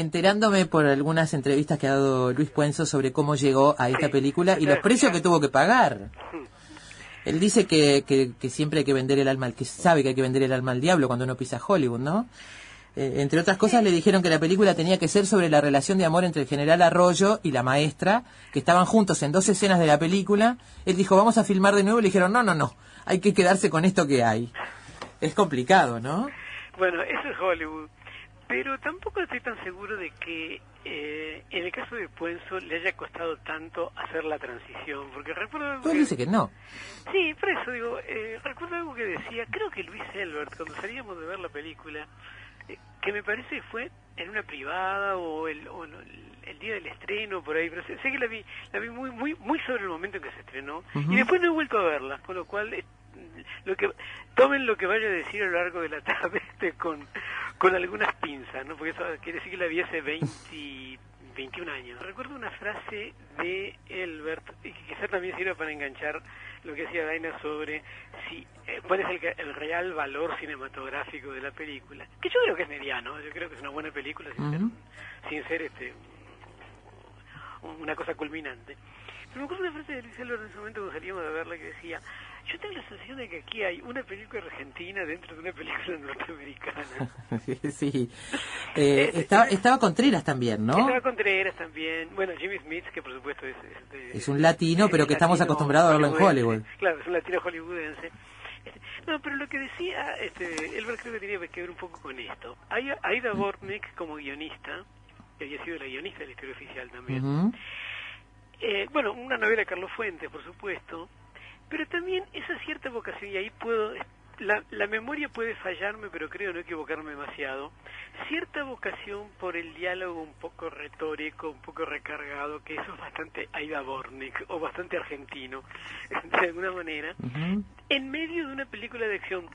E: enterándome por algunas entrevistas que ha dado Luis Puenzo sobre cómo llegó a esta película y los precios que tuvo que pagar. Él dice que, que, siempre hay que vender el alma, que sabe que hay que vender el alma al diablo cuando uno pisa Hollywood, ¿no? Eh, entre otras cosas, le dijeron que la película tenía que ser sobre la relación de amor entre el general Arroyo y la maestra, que estaban juntos en dos escenas de la película. Él dijo, vamos a filmar de nuevo. Le dijeron, no, no, no, hay que quedarse con esto que hay. Es complicado, ¿no?
F: Bueno, eso es Hollywood pero tampoco estoy tan seguro de que eh, en el caso de Puenzo le haya costado tanto hacer la transición, porque recuerdo...
E: dice que no.
F: Sí, por eso digo, eh, recuerdo algo que decía, creo que Luis Elbert, cuando salíamos de ver la película, eh, que me parece fue en una privada o el, día del estreno, por ahí, pero sé, que la vi, la vi muy, muy, muy sobre el momento en que se estrenó, y después no he vuelto a verla, con lo cual lo que, tomen lo que vaya a decir a lo largo de la tarde con, algunas pinzas, ¿no? Porque eso quiere decir que la vi hace 21 años. Recuerdo una frase de Elbert, y que quizá también sirva para enganchar lo que decía Daina sobre si eh, cuál es el, real valor cinematográfico de la película. Que yo creo que es mediano, yo creo que es una buena película sin, ser, sin ser, este, una cosa culminante me ocurre una frase de Luis Álvaro en ese momento cuando salíamos de verla que decía, yo tengo la sensación de que aquí hay una película argentina dentro de una película norteamericana.
E: sí. Eh, estaba, estaba, Contreras también, ¿no?
F: Estaba con Contreras también. Bueno, Jimmy Smith, que por supuesto es...
E: es, un latino, pero que estamos acostumbrados a verlo en Hollywood.
F: Claro, es un latino hollywoodense. Este, no, pero lo que decía, este, Elbert creo que tenía que ver un poco con esto. Aida Bornick como guionista, que había sido la guionista de la historia oficial también, eh, bueno, una novela de Carlos Fuentes, por supuesto, pero también esa cierta vocación, y ahí puedo, la, la memoria puede fallarme, pero creo no equivocarme demasiado, cierta vocación por el diálogo un poco retórico, un poco recargado, que eso es bastante Aida Bornik, o bastante argentino, de alguna manera, en medio de una película de acción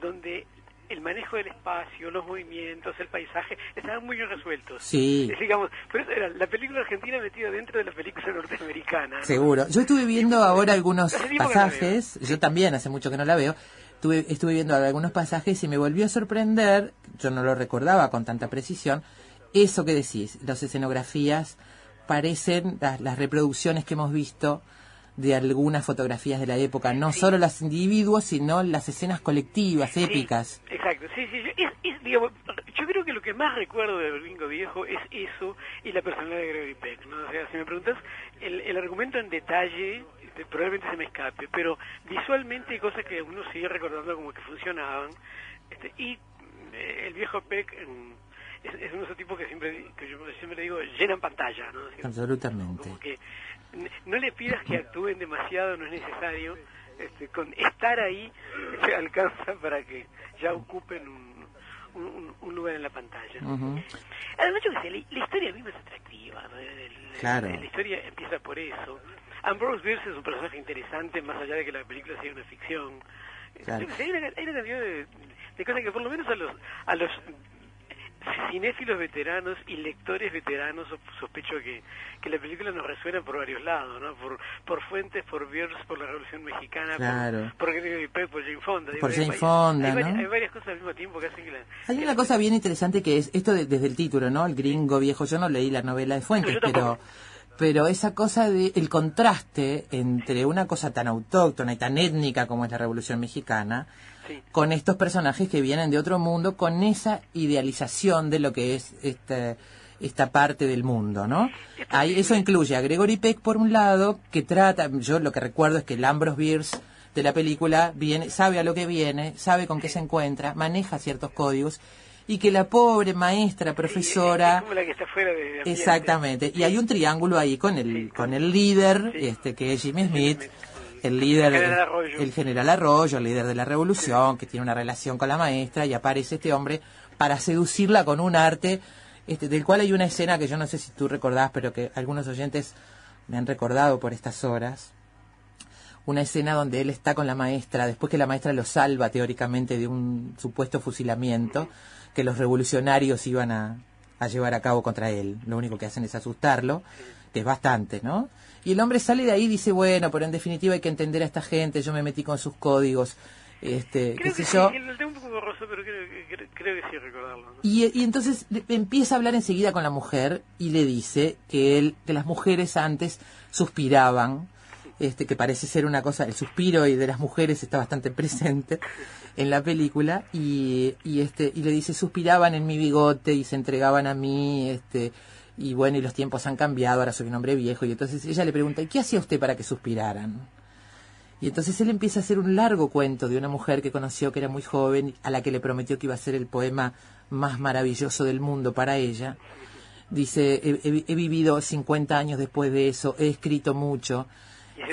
F: donde el manejo del espacio, los movimientos, el paisaje, estaban muy bien resueltos. Sí. digamos, pero era la película argentina metida dentro de la película norteamericana.
E: Seguro. Yo estuve viendo ahora algunos pasajes, yo también, hace mucho que no la veo, estuve, estuve viendo algunos pasajes y me volvió a sorprender, yo no lo recordaba con tanta precisión, eso que decís, las escenografías parecen las, las reproducciones que hemos visto de algunas fotografías de la época, no solo las individuos, sino las escenas colectivas, épicas.
F: exacto, sí, sí, yo, yo creo que lo que más recuerdo de bingo Viejo es eso y la personalidad de Gregory Peck, ¿no? O si me preguntas el, el argumento en detalle, este, probablemente se me escape, pero visualmente hay cosas que uno sigue recordando como que funcionaban, este, y eh, el viejo Peck... Es es, de esos tipos que siempre que yo siempre digo llenan pantalla no
E: Absolutamente
F: no le pidas que actúen demasiado, no es necesario. Este, con estar ahí se alcanza para que ya ocupen un, lugar en la pantalla. Además, yo que la, historia misma es atractiva. claro. la, historia empieza por eso. Ambrose Bierce es un personaje interesante, más allá de que la película sea una ficción. Claro. Hay, una, cantidad de, de, cosas que por lo menos a los, a los cinéfilos veteranos y lectores veteranos, sospecho que, que la película nos resuena por varios lados, ¿no? Por, por Fuentes, por Bierce, por la Revolución Mexicana, por, Jane Fonda.
E: Por Jane Fonda, hay, ¿no? varias, hay cosas al mismo tiempo que hacen que la... Hay una cosa bien interesante que es, esto desde el título, ¿no? El gringo viejo, yo no leí la novela de Fuentes, pero pero esa cosa de el contraste entre una cosa tan autóctona y tan étnica como es la Revolución Mexicana con estos personajes que vienen de otro mundo, con esa idealización de lo que es este esta parte del mundo, ¿no? Ahí, eso incluye a Gregory Peck por un lado, que trata, yo lo que recuerdo es que el Ambrose Bierce de la película viene, sabe a lo que viene, sabe con qué se encuentra, maneja ciertos códigos y que la pobre maestra profesora exactamente y hay un triángulo ahí con el con el líder este que es Jimmy Smith el líder, el, general Arroyo, el líder de la revolución, que tiene una relación con la maestra, y aparece este hombre para seducirla con un arte, este, del cual hay una escena que yo no sé si tú recordás, pero que algunos oyentes me han recordado por estas horas. Una escena donde él está con la maestra, después que la maestra lo salva teóricamente de un supuesto fusilamiento que los revolucionarios iban a, a llevar a cabo contra él. Lo único que hacen es asustarlo, que es bastante, ¿no? Y el hombre sale de ahí y dice, bueno, pero en definitiva hay que entender a esta gente, yo me metí con sus códigos. Este, qué sé yo. Y, entonces empieza a hablar enseguida con la mujer y le dice que, él, las mujeres antes suspiraban, este, que parece ser una cosa, el suspiro y de las mujeres está bastante presente en la película, y, y, este, y le dice, suspiraban en mi bigote y se entregaban a mí, este, y bueno, y los tiempos han cambiado, ahora soy un hombre viejo, y entonces ella le pregunta, ¿y qué hacía usted para que suspiraran? Y entonces él empieza a hacer un largo cuento de una mujer que conoció que era muy joven, a la que le prometió que iba a ser el poema más maravilloso del mundo para ella. Dice, he, vivido 50 años después de eso, he escrito mucho,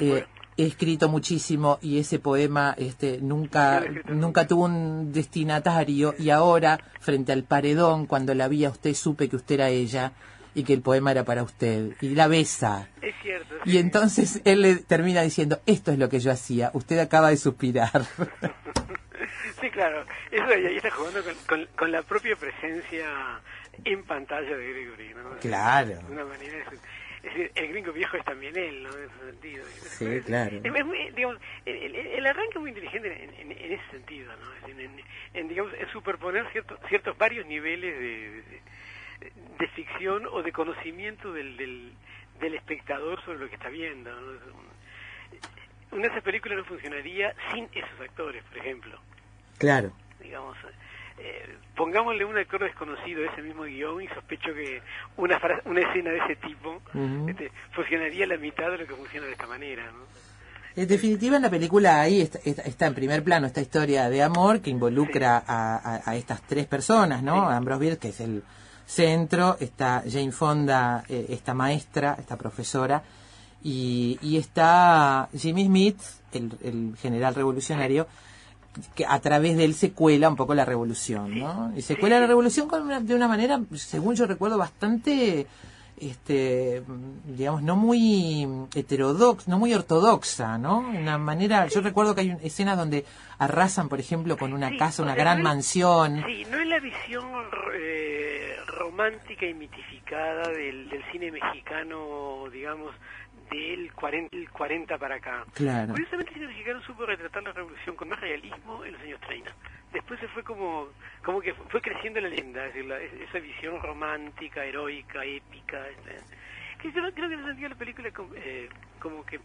E: eh, he escrito muchísimo y ese poema este, nunca, nunca tuvo un destinatario y ahora, frente al paredón, cuando la vi a usted, supe que usted era ella y que el poema era para usted. Y la besa. Es cierto. Y entonces él le termina diciendo, esto es lo que yo hacía, usted acaba de suspirar.
F: Sí, claro. Eso ahí está jugando con, con, la propia presencia en pantalla de Gregory, ¿no?
E: Claro. una manera es,
F: decir, el gringo viejo es también él, ¿no? En ese sentido.
E: Sí, claro. digamos,
F: el, arranque es muy inteligente en, ese sentido, ¿no? en, digamos, en superponer ciertos, ciertos varios niveles de de ficción o de conocimiento del, del, espectador sobre lo que está viendo. Una de esas películas no funcionaría sin esos actores, por ejemplo.
E: Claro. Digamos,
F: eh, pongámosle un actor desconocido ese mismo guión y sospecho que una, una escena de ese tipo este, funcionaría la mitad de lo que funciona de esta manera.
E: En definitiva, en la película ahí está, en primer plano esta historia de amor que involucra a, a, estas tres personas, ¿no? Sí. Ambrose que es el, centro, está Jane Fonda, eh, esta maestra, esta profesora, y, está Jimmy Smith, el, general revolucionario, que a través de él se cuela un poco la revolución, ¿no? Y se cuela la revolución de una manera, según yo recuerdo, bastante este, digamos, no muy heterodoxa, no muy ortodoxa, ¿no? Una manera, yo recuerdo que hay escenas donde arrasan, por ejemplo, con una casa, una gran mansión.
F: Sí, no es la visión romántica y mitificada del, del cine mexicano, digamos, del 40, para acá. Curiosamente, el cine mexicano supo retratar la revolución con más realismo en los años 30. Después se fue como, como que fue creciendo la leyenda, decir, esa visión romántica, heroica, épica. Este, que creo que en sentido la película eh, como que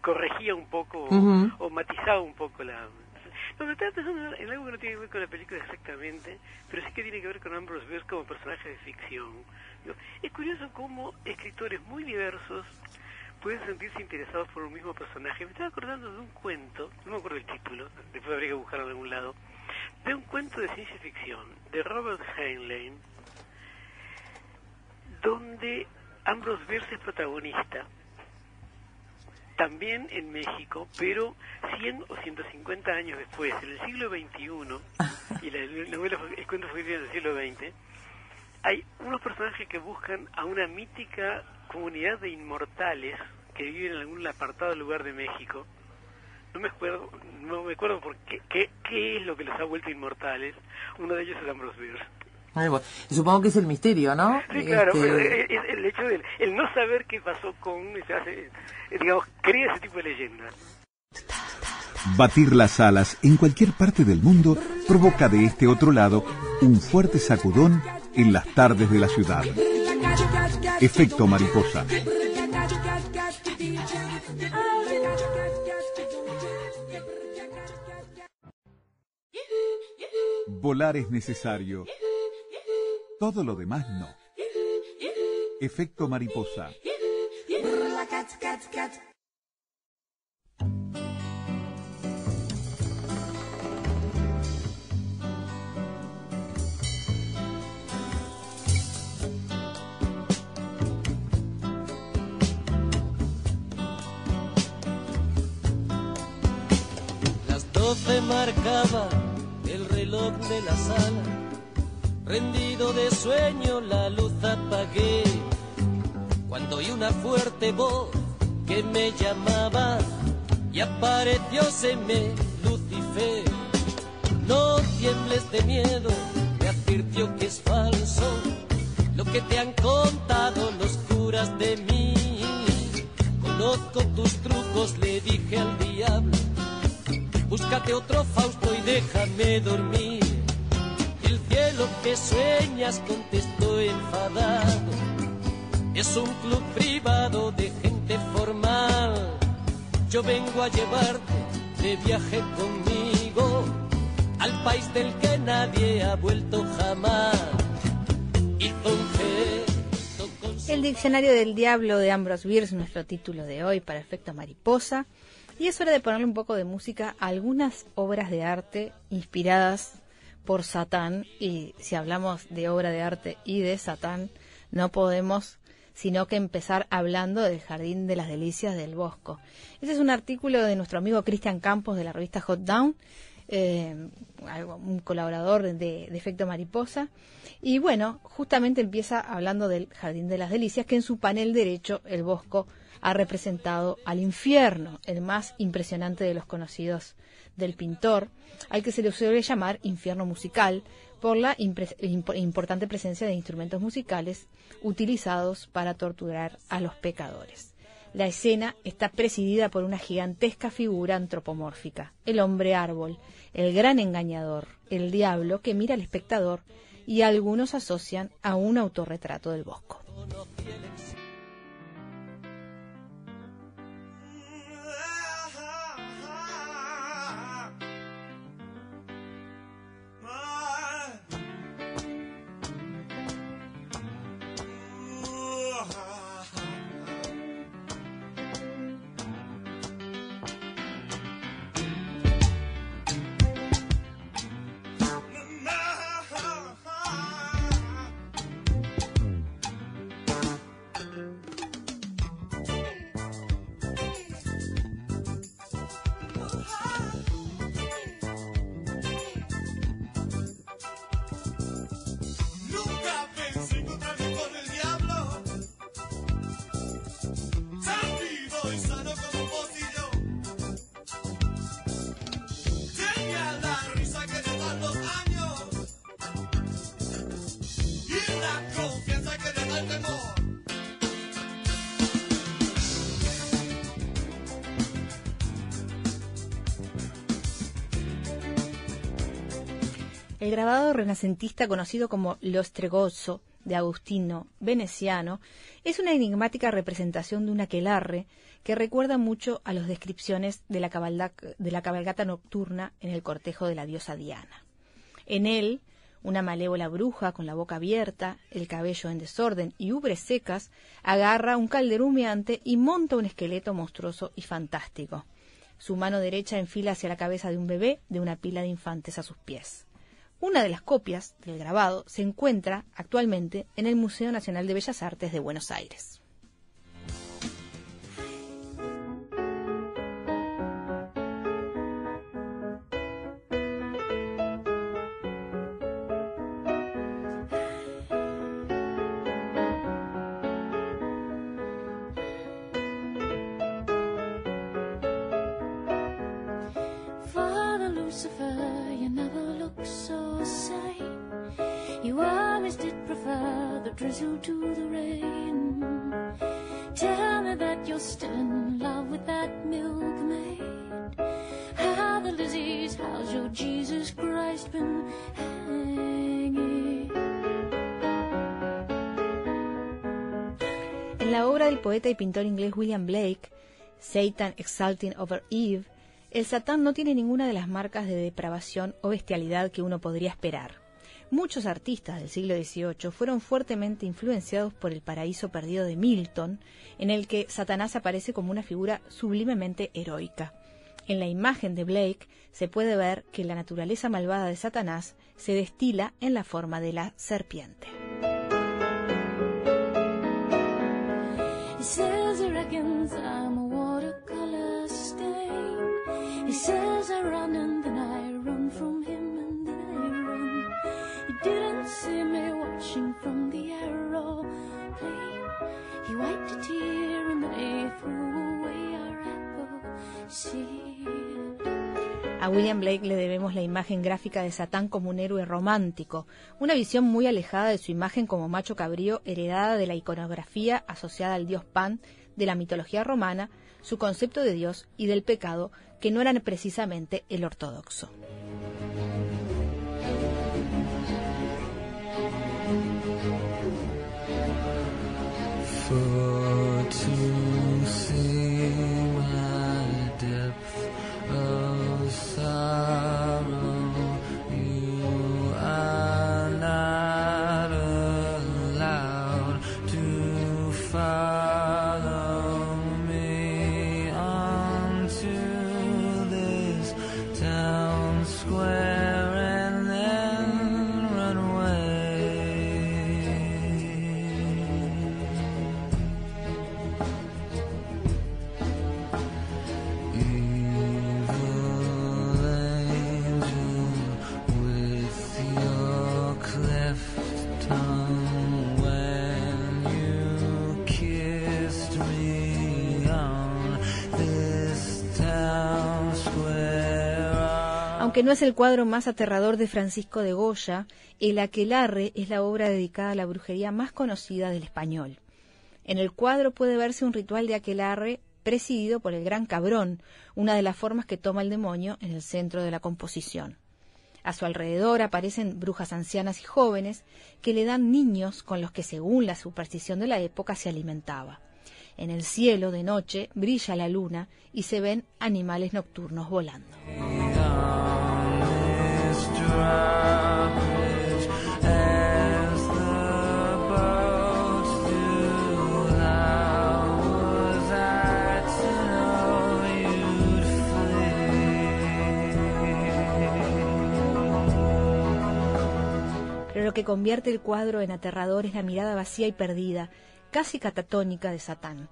F: corregía un poco o matizaba un poco la, no, me estaba pensando en algo que no tiene que ver con la película exactamente, pero sí que tiene que ver con Ambrose Bierce como personaje de ficción. Es curioso cómo escritores muy diversos pueden sentirse interesados por un mismo personaje. Me estaba acordando de un cuento, no me acuerdo el título, después habría que buscarlo en algún lado, de un cuento de ciencia ficción de Robert Heinlein, donde Ambrose Bierce es protagonista también en México, pero 100 o 150 años después, en el siglo XXI, y la novela es cuento fue del siglo XX, hay unos personajes que buscan a una mítica comunidad de inmortales que viven en algún apartado lugar de México. No me acuerdo, no me acuerdo por qué, es lo que los ha vuelto inmortales. Uno de ellos es Ambrose
E: Supongo que es el misterio,
F: ¿no? Sí, claro. Este, el, hecho de el no saber qué pasó con, eh, digamos, crea ese tipo de leyenda.
D: Batir las alas en cualquier parte del mundo provoca de este otro lado un fuerte sacudón en las tardes de la ciudad. Efecto mariposa. Volar es necesario. Todo lo demás no. Efecto mariposa.
G: Las doce marcaba el reloj de la sala rendido de sueño la luz apagué, cuando oí una fuerte voz que me llamaba y aparecióseme Lucifer. No tiembles de miedo, me advirtió que es falso lo que te han contado los curas de mí. Conozco tus trucos, le dije al diablo, búscate otro Fausto y déjame dormir. El cielo que sueñas contestó enfadado. Es un club privado de gente formal. Yo vengo a llevarte de viaje conmigo al país del que nadie ha vuelto jamás. Y con
A: El diccionario del diablo de Ambrose Bierce, nuestro título de hoy para efecto mariposa. Y es hora de ponerle un poco de música a algunas obras de arte inspiradas por Satán, y si hablamos de obra de arte y de Satán, no podemos sino que empezar hablando del Jardín de las Delicias del Bosco. Ese es un artículo de nuestro amigo Cristian Campos de la revista Hot Down, eh, un colaborador de, Efecto Mariposa. Y bueno, justamente empieza hablando del Jardín de las Delicias, que en su panel derecho el Bosco ha representado al infierno, el más impresionante de los conocidos del pintor, al que se le suele llamar infierno musical, por la importante presencia de instrumentos musicales utilizados para torturar a los pecadores. La escena está presidida por una gigantesca figura antropomórfica, el hombre árbol, el gran engañador, el diablo que mira al espectador y algunos asocian a un autorretrato del bosco. El grabado renacentista conocido como lo Tregozos de Agustino Veneciano es una enigmática representación de un aquelarre que recuerda mucho a las descripciones de la, cabalgata nocturna en el cortejo de la diosa Diana. En él, una malévola bruja con la boca abierta, el cabello en desorden y ubres secas, agarra un caldero humeante y monta un esqueleto monstruoso y fantástico. Su mano derecha enfila hacia la cabeza de un bebé de una pila de infantes a sus pies. Una de las copias del grabado se encuentra actualmente en el Museo Nacional de Bellas Artes de Buenos Aires. poeta y pintor inglés William Blake, Satan Exalting Over Eve, el Satán no tiene ninguna de las marcas de depravación o bestialidad que uno podría esperar. Muchos artistas del siglo XVIII fueron fuertemente influenciados por el paraíso perdido de Milton, en el que Satanás aparece como una figura sublimemente heroica. En la imagen de Blake se puede ver que la naturaleza malvada de Satanás se destila en la forma de la serpiente. He says he reckons I'm a watercolor stain. He says I run and then I run from him and then I run. He didn't see me watching from the aeroplane. He wiped a tear and then he threw away our apple seed. A William Blake le debemos la imagen gráfica de Satán como un héroe romántico, una visión muy alejada de su imagen como macho cabrío heredada de la iconografía asociada al dios Pan de la mitología romana, su concepto de Dios y del pecado, que no eran precisamente el ortodoxo. no es el cuadro más aterrador de Francisco de Goya, El aquelarre es la obra dedicada a la brujería más conocida del español. En el cuadro puede verse un ritual de aquelarre presidido por el gran cabrón, una de las formas que toma el demonio en el centro de la composición. A su alrededor aparecen brujas ancianas y jóvenes que le dan niños con los que, según la superstición de la época, se alimentaba. En el cielo de noche brilla la luna y se ven animales nocturnos volando. Pero lo que convierte el cuadro en aterrador es la mirada vacía y perdida, casi catatónica de Satán.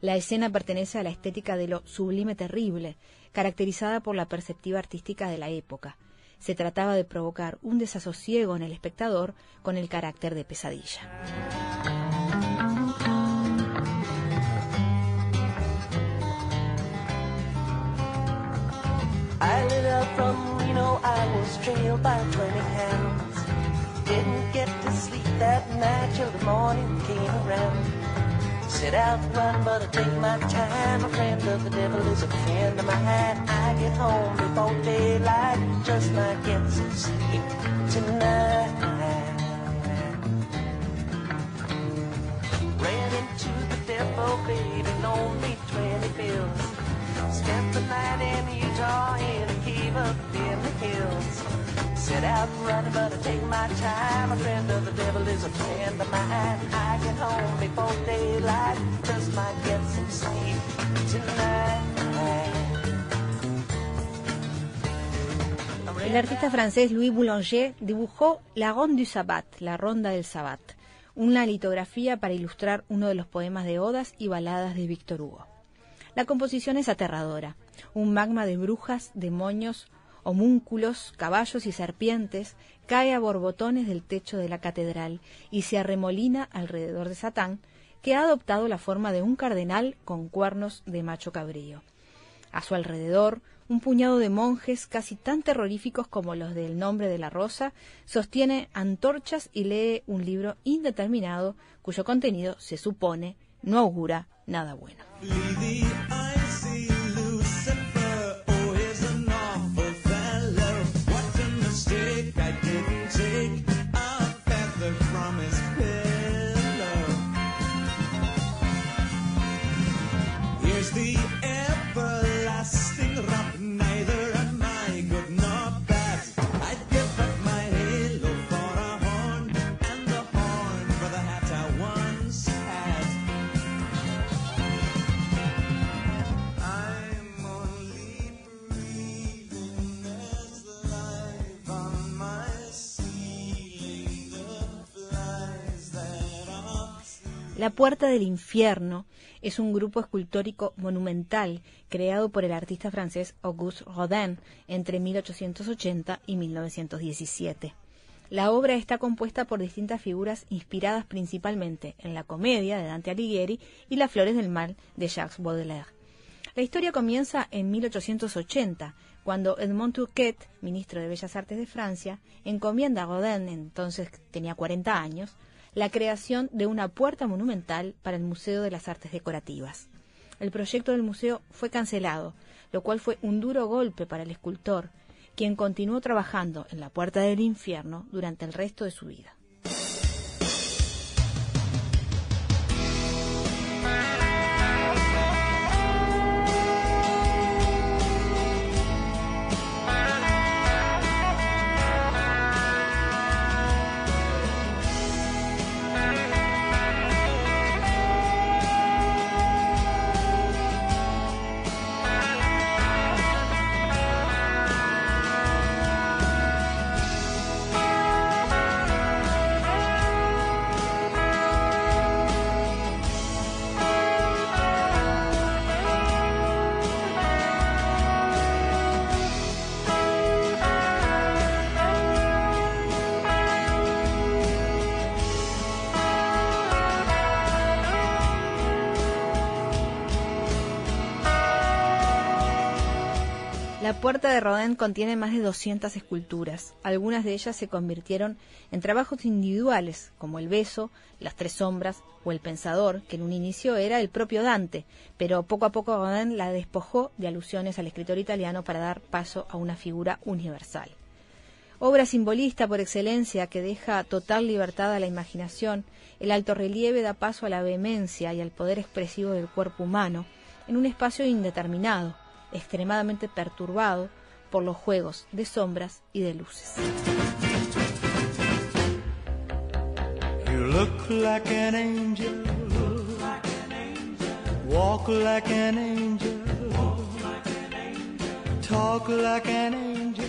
A: La escena pertenece a la estética de lo sublime terrible, caracterizada por la perspectiva artística de la época se trataba de provocar un desasosiego en el espectador con el carácter de pesadilla. I lit up from Reno, I was trailed by flaming hands. Didn't get to sleep that night till the morning came around. sit out and run, but I take my time. A friend of the devil is a friend of mine. I get home before daylight, just might get some sleep tonight. Ran into the devil, baby, loaned me 20 bills. Spent the night in Utah in a cave up in the hills. El artista francés Louis Boulanger dibujó La Ronde du Sabbat, la Ronda del Sabbat, una litografía para ilustrar uno de los poemas de odas y baladas de Víctor Hugo. La composición es aterradora, un magma de brujas, demonios, homúnculos, caballos y serpientes, cae a borbotones del techo de la catedral y se arremolina alrededor de Satán, que ha adoptado la forma de un cardenal con cuernos de macho cabrío. A su alrededor, un puñado de monjes casi tan terroríficos como los del nombre de la rosa, sostiene antorchas y lee un libro indeterminado cuyo contenido se supone no augura nada bueno. La Puerta del Infierno es un grupo escultórico monumental creado por el artista francés Auguste Rodin entre 1880 y 1917. La obra está compuesta por distintas figuras inspiradas principalmente en la comedia de Dante Alighieri y Las Flores del Mal de Jacques Baudelaire. La historia comienza en 1880, cuando Edmond Touquet, ministro de Bellas Artes de Francia, encomienda a Rodin, entonces tenía 40 años, la creación de una puerta monumental para el Museo de las Artes Decorativas. El proyecto del museo fue cancelado, lo cual fue un duro golpe para el escultor, quien continuó trabajando en la Puerta del Infierno durante el resto de su vida. puerta de Rodin contiene más de 200 esculturas. Algunas de ellas se convirtieron en trabajos individuales, como El Beso, Las Tres Sombras o El Pensador, que en un inicio era el propio Dante, pero poco a poco Rodin la despojó de alusiones al escritor italiano para dar paso a una figura universal. Obra simbolista por excelencia que deja total libertad a la imaginación, el alto relieve da paso a la vehemencia y al poder expresivo del cuerpo humano en un espacio indeterminado extremadamente perturbado por los juegos de sombras y de luces. You look like an angel. Walk like an angel. Talk like an angel.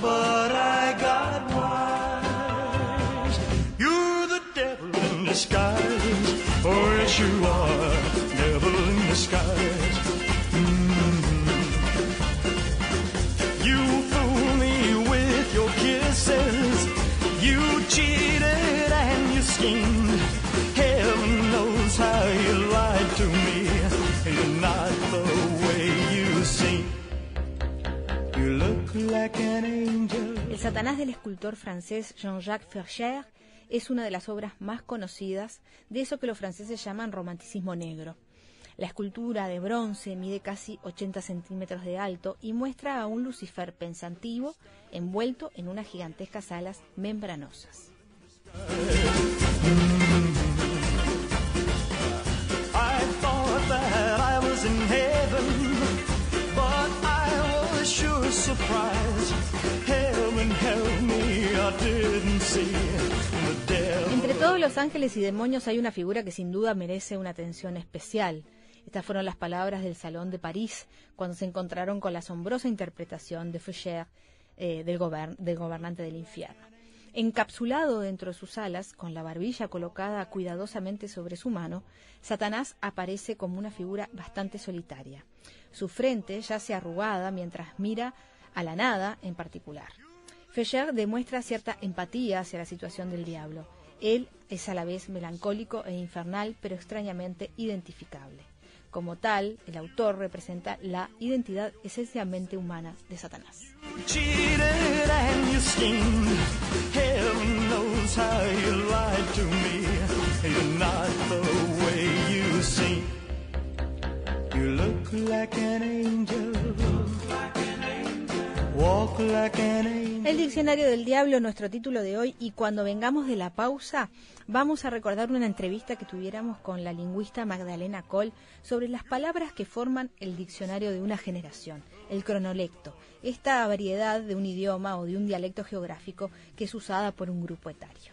A: But I got wise. You're the devil in disguise. Oh, yes, you are. Devil in disguise. El Satanás del escultor francés Jean-Jacques Fercher es una de las obras más conocidas de eso que los franceses llaman romanticismo negro. La escultura de bronce mide casi 80 centímetros de alto y muestra a un Lucifer pensativo envuelto en unas gigantescas alas membranosas. Entre todos los ángeles y demonios hay una figura que sin duda merece una atención especial, estas fueron las palabras del Salón de París cuando se encontraron con la asombrosa interpretación de Foucher eh, del, gobernante del infierno. Encapsulado dentro de sus alas, con la barbilla colocada cuidadosamente sobre su mano, Satanás aparece como una figura bastante solitaria. Su frente ya se arrugada mientras mira a la nada en particular. Fecher demuestra cierta empatía hacia la situación del diablo. Él es a la vez melancólico e infernal, pero extrañamente identificable. Como tal, el autor representa la identidad esencialmente humana de Satanás. El diccionario del diablo, nuestro título de hoy, y cuando vengamos de la pausa, vamos a recordar una entrevista que tuviéramos con la lingüista Magdalena Col sobre las palabras que forman el diccionario de una generación, el cronolecto, esta variedad de un idioma o de un dialecto geográfico que es usada por un grupo etario.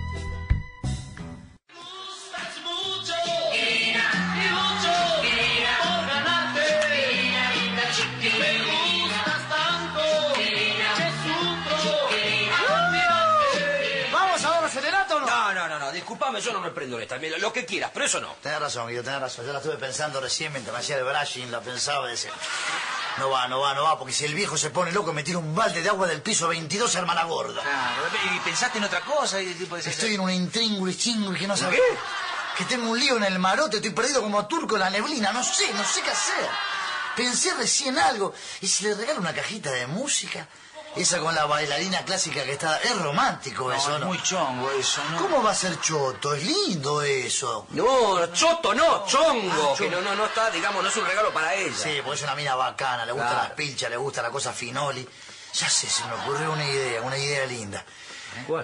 H: prendo también, lo que quieras, pero eso no.
I: Tenés razón, Guido, tenés razón. Yo la estuve pensando recién mientras me hacía de brushing, la pensaba y decía... No va, no va, no va, porque si el viejo se pone loco, me tira un balde de agua del piso 22, hermana gorda.
H: Claro, y pensaste en otra cosa. Y, tipo de...
I: Estoy en una intríngulis chingulis
H: que no sabe ¿Qué?
I: Que tengo un lío en el marote, estoy perdido como turco en la neblina, no sé, no sé qué hacer. Pensé recién algo, y si le regalo una cajita de música... Esa con la bailarina clásica que está... Es romántico
H: no,
I: eso,
H: es muy chongo eso, ¿no?
I: ¿Cómo va a ser choto? Es lindo eso.
H: No, choto no, ah, chongo. no, no, no está, digamos, no es un regalo para ella.
I: Sí, porque es una mina bacana, le gusta las pilchas, le gusta la cosa finoli. Ya sé, se me ocurrió una idea, una idea linda.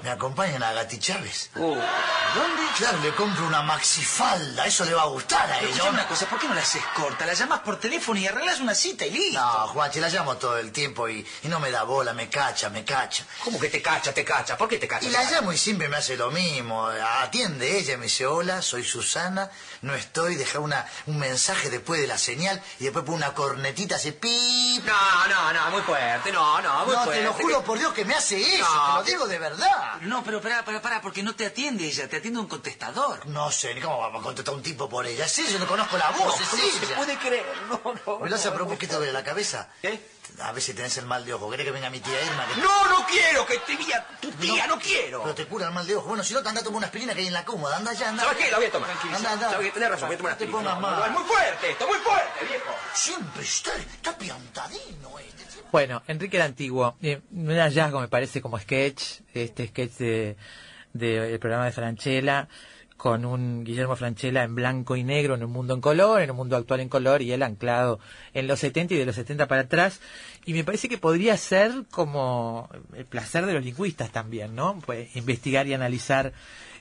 I: Me acompañan a Gati Chávez.
H: Oh. ¿Dónde?
I: Claro, le compro una maxifalda. Eso le va a gustar a ella.
H: una cosa, ¿por qué no la haces corta? La llamas por teléfono y arreglas una cita y listo.
I: No, Juanchi, la llamo todo el tiempo y, no me da bola, me cacha, me cacha.
H: ¿Cómo que te cacha, te cacha? ¿Por qué te cacha?
I: Y la llamo y siempre me hace lo mismo. Atiende ella, me dice, hola, soy Susana, no estoy, deja una, un mensaje después de la señal y después pone una cornetita, hace pip.
H: No, no, no, muy fuerte, no, no,
I: muy fuerte. No, te lo juro por Dios que me hace eso, te lo digo de verdad.
H: No, pero para, para, para, porque no te atiende ella, te atiende un contestador.
I: No sé, ni cómo va a contestar un tipo por ella. Sí, yo no conozco la voz. No, sí, se
H: puede creer. No, no. Me
I: lo hace que te de la cabeza.
H: ¿Qué?
I: A ver si tenés el mal de ojo. ¿Querés que venga mi tía Irma?
H: No, no quiero que te vía tu tía, no, quiero.
I: Pero te cura el mal de ojo. Bueno, si no, te anda a tomar una aspirina que hay en la cómoda. Anda ya, anda.
H: ¿Sabes qué? La voy a tomar.
I: Anda,
H: anda. Tenés razón, voy a tomar una aspirina.
I: No, es muy fuerte esto, muy fuerte, viejo. Siempre está, está piantadino este.
J: Bueno, Enrique el Antiguo. Eh, un hallazgo me parece como sketch. Este sketch de del programa de Franchella con un Guillermo Franchella en blanco y negro, en un mundo en color, en un mundo actual en color, y él anclado en los 70 y de los 70 para atrás. Y me parece que podría ser como el placer de los lingüistas también, ¿no? Pues investigar y analizar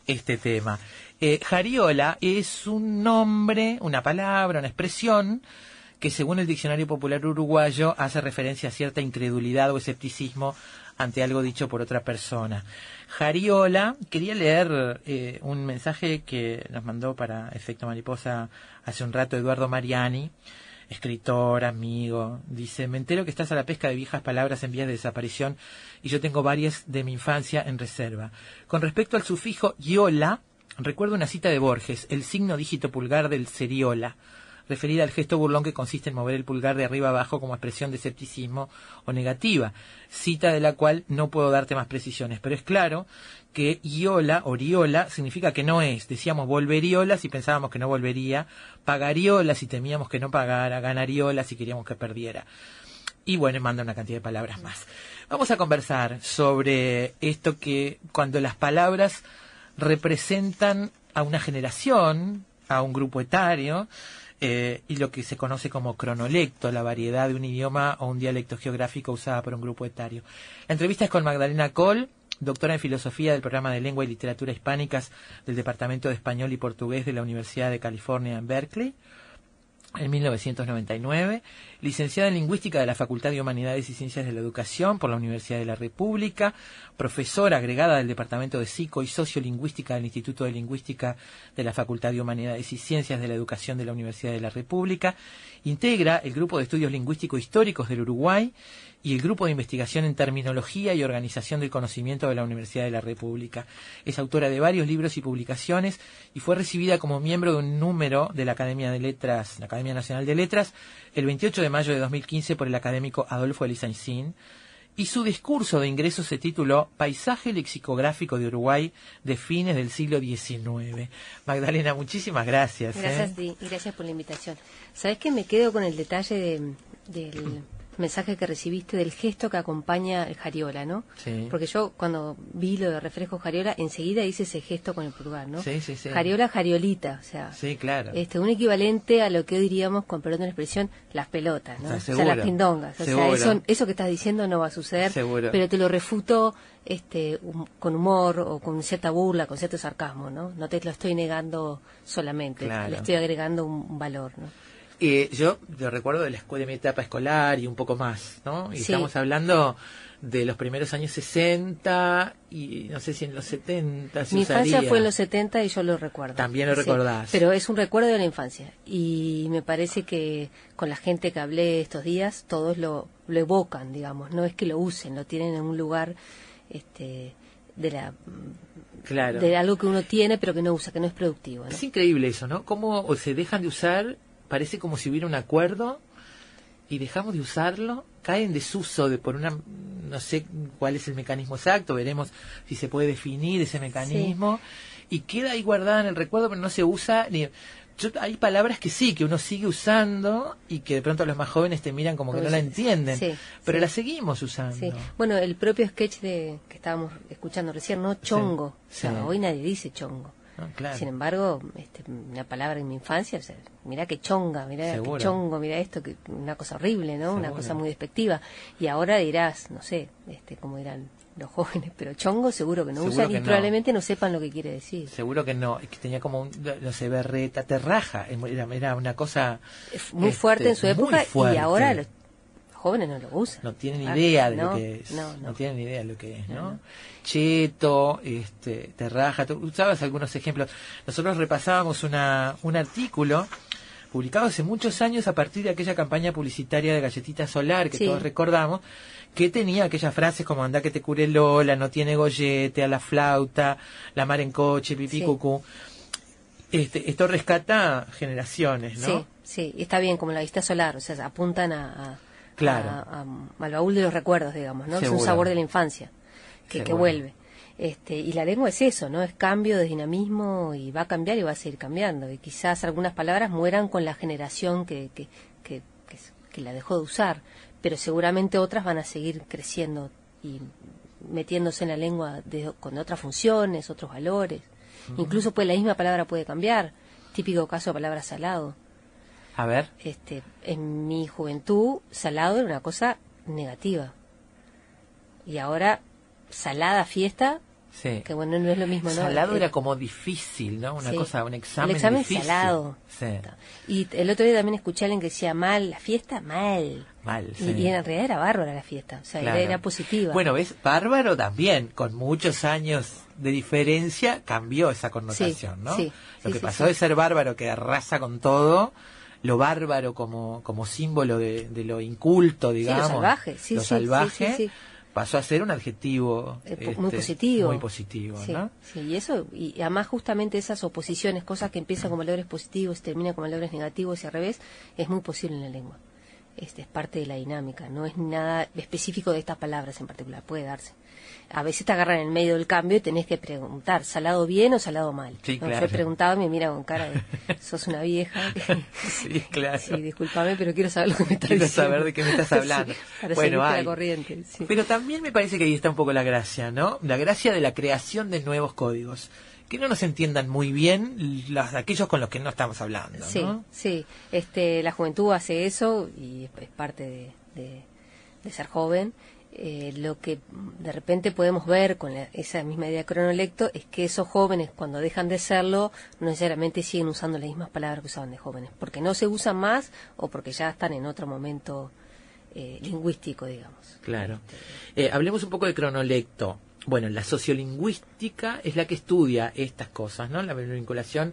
J: este tema. Eh, jariola es un nombre, una palabra, una expresión que según el Diccionario Popular Uruguayo hace referencia a cierta incredulidad o escepticismo ante algo dicho por otra persona. Jariola, quería leer eh, un mensaje que nos mandó para Efecto Mariposa hace un rato Eduardo Mariani, escritor, amigo. Dice, me entero que estás a la pesca de viejas palabras en vías de desaparición y yo tengo varias de mi infancia en reserva. Con respecto al sufijo yola, recuerdo una cita de Borges, el signo dígito pulgar del seriola referida al gesto burlón que consiste en mover el pulgar de arriba abajo como expresión de escepticismo o negativa, cita de la cual no puedo darte más precisiones, pero es claro que Iola, Oriola, significa que no es. Decíamos volveriola si pensábamos que no volvería, pagariola si temíamos que no pagara, ganariola si queríamos que perdiera. Y bueno, manda una cantidad de palabras más. Vamos a conversar sobre esto que cuando las palabras representan a una generación, a un grupo etario, eh, y lo que se conoce como cronolecto, la variedad de un idioma o un dialecto geográfico usada por un grupo etario. La entrevista es con Magdalena Col, doctora en filosofía del programa de lengua y literatura hispánicas del Departamento de Español y Portugués de la Universidad de California en Berkeley en 1999, licenciada en Lingüística de la Facultad de Humanidades y Ciencias de la Educación por la Universidad de la República, profesora agregada del Departamento de Psico y Sociolingüística del Instituto de Lingüística de la Facultad de Humanidades y Ciencias de la Educación de la Universidad de la República, integra el Grupo de Estudios Lingüísticos Históricos del Uruguay y el Grupo de Investigación en Terminología y Organización del Conocimiento de la Universidad de la República. Es autora de varios libros y publicaciones y fue recibida como miembro de un número de la Academia de Letras, la Academia Nacional de Letras, el 28 de mayo de 2015 por el académico Adolfo Elizancín y su discurso de ingreso se tituló Paisaje lexicográfico de Uruguay de fines del siglo XIX. Magdalena, muchísimas gracias. ¿eh?
K: Gracias, y gracias por la invitación. Sabes que me quedo con el detalle de, del mensaje que recibiste del gesto que acompaña el Jariola, ¿no?
J: Sí.
K: Porque yo cuando vi lo de reflejo Jariola, enseguida hice ese gesto con el pulgar, ¿no?
J: Sí, sí, sí.
K: Jariola, Jariolita, o sea.
J: Sí, claro.
K: Este, un equivalente a lo que diríamos, con perdón de la expresión, las pelotas, ¿no? O sea, las pindongas. O
J: sea,
K: eso, que estás diciendo no va a suceder,
J: seguro.
K: pero te lo refuto este, con humor o con cierta burla, con cierto sarcasmo, ¿no? No te lo estoy negando solamente, le estoy agregando un valor, ¿no?
J: yo lo recuerdo de, la, de mi etapa escolar y un poco más, ¿no? Y estamos hablando de los primeros años 60 y no sé si en los 70
K: Mi infancia fue en los 70 y yo lo recuerdo.
J: También lo recordás.
K: Pero es un recuerdo de la infancia y me parece que con la gente que hablé estos días todos lo, lo evocan, digamos, no es que lo usen, lo tienen en un lugar este, de la
J: de
K: algo que uno tiene pero que no usa, que no es productivo. Es
J: increíble eso, ¿no? Cómo se dejan de usar parece como si hubiera un acuerdo y dejamos de usarlo, cae en desuso de por una no sé cuál es el mecanismo exacto, veremos si se puede definir ese mecanismo y queda ahí guardada en el recuerdo, pero no se usa ni hay palabras que sí, que uno sigue usando y que de pronto los más jóvenes te miran como que no la pues, entienden, pero la seguimos usando.
K: Bueno, el propio sketch de que estábamos escuchando recién, ¿no? Chongo.
J: O sea,
K: hoy nadie dice chongo.
J: Ah,
K: Sin embargo, este, una palabra en mi infancia, o sea, mirá que chonga, mirá chongo, mira esto, que una cosa horrible, ¿no? Una cosa muy despectiva. Y ahora dirás, no sé, este, como dirán los jóvenes, pero chongo seguro que no usan y probablemente no sepan lo que quiere decir.
J: Seguro que no, es que tenía como un, no sé, berreta, terraja, era, una cosa...
K: Muy fuerte en su este, época y ahora los jóvenes no lo usan.
J: No tienen idea de lo que es. No, tienen idea de lo que es, ¿no? Cheto, este, terraja, usabas algunos ejemplos. Nosotros repasábamos una, un artículo publicado hace muchos años a partir de aquella campaña publicitaria de Galletita Solar que todos recordamos, que tenía aquellas frases como anda que te cure Lola, no tiene gollete, a la flauta, la mar en coche, pipí, cucú. Este, esto rescata generaciones, ¿no?
K: Sí, sí, está bien, como la vista solar, o sea, apuntan a a, baúl de los recuerdos, digamos, ¿no? Es un sabor de la infancia que, que vuelve. Este, y la lengua es eso, ¿no? Es cambio de dinamismo y va a cambiar y va a seguir cambiando. Y quizás algunas palabras mueran con la generación que, que, la dejó de usar, pero seguramente otras van a seguir creciendo y metiéndose en la lengua con otras funciones, otros valores. Incluso pues la misma palabra puede cambiar. Típico caso de palabra salado.
J: A ver.
K: Este, en mi juventud, salado era una cosa negativa. Y ahora, salada fiesta, Que bueno, no es lo mismo, ¿no?
J: Salado era, eh, como difícil, ¿no? Una cosa, un examen.
K: El examen salado.
J: Sí.
K: Y el otro día también escuché a alguien que decía mal, la fiesta, mal.
J: Mal.
K: Y, y en realidad era bárbara la fiesta, o sea, era, positiva.
J: Bueno, ves, bárbaro también, con muchos años de diferencia, cambió esa connotación, ¿no? lo que pasó de ser bárbaro que arrasa con todo lo bárbaro como, como símbolo de, lo inculto, digamos.
K: lo salvaje, salvaje
J: pasó a ser un adjetivo eh,
K: este, muy positivo.
J: positivo,
K: y eso, y además justamente esas oposiciones, cosas que empiezan con valores positivos y terminan con valores negativos y al revés, es muy posible en la lengua. Este, es parte de la dinámica, no es nada específico de estas palabras en particular, puede darse a veces te agarran en el medio del cambio y tenés que preguntar, ¿salado bien o salado mal? Sí,
J: he
K: preguntado me mira con cara de, sos una vieja.
J: sí, claro.
K: Sí, discúlpame, pero quiero saber lo que me estás
J: quiero saber de qué me estás hablando. bueno,
K: hay.
J: Pero también me parece que ahí está un poco la gracia, ¿no? La gracia de la creación de nuevos códigos que no nos entiendan muy bien las, aquellos con los que no estamos hablando.
K: Sí, sí. Este, la juventud hace eso y es, parte de ser joven. Eh, lo que de repente podemos ver con esa misma idea de cronolecto es que esos jóvenes cuando dejan de serlo no necesariamente siguen usando las mismas palabras que usaban de jóvenes, porque no se usan más o porque ya están en otro momento eh, lingüístico, digamos.
J: Claro. Eh, hablemos un poco de cronolecto. Bueno, la sociolingüística es la que estudia estas cosas, ¿no? La vinculación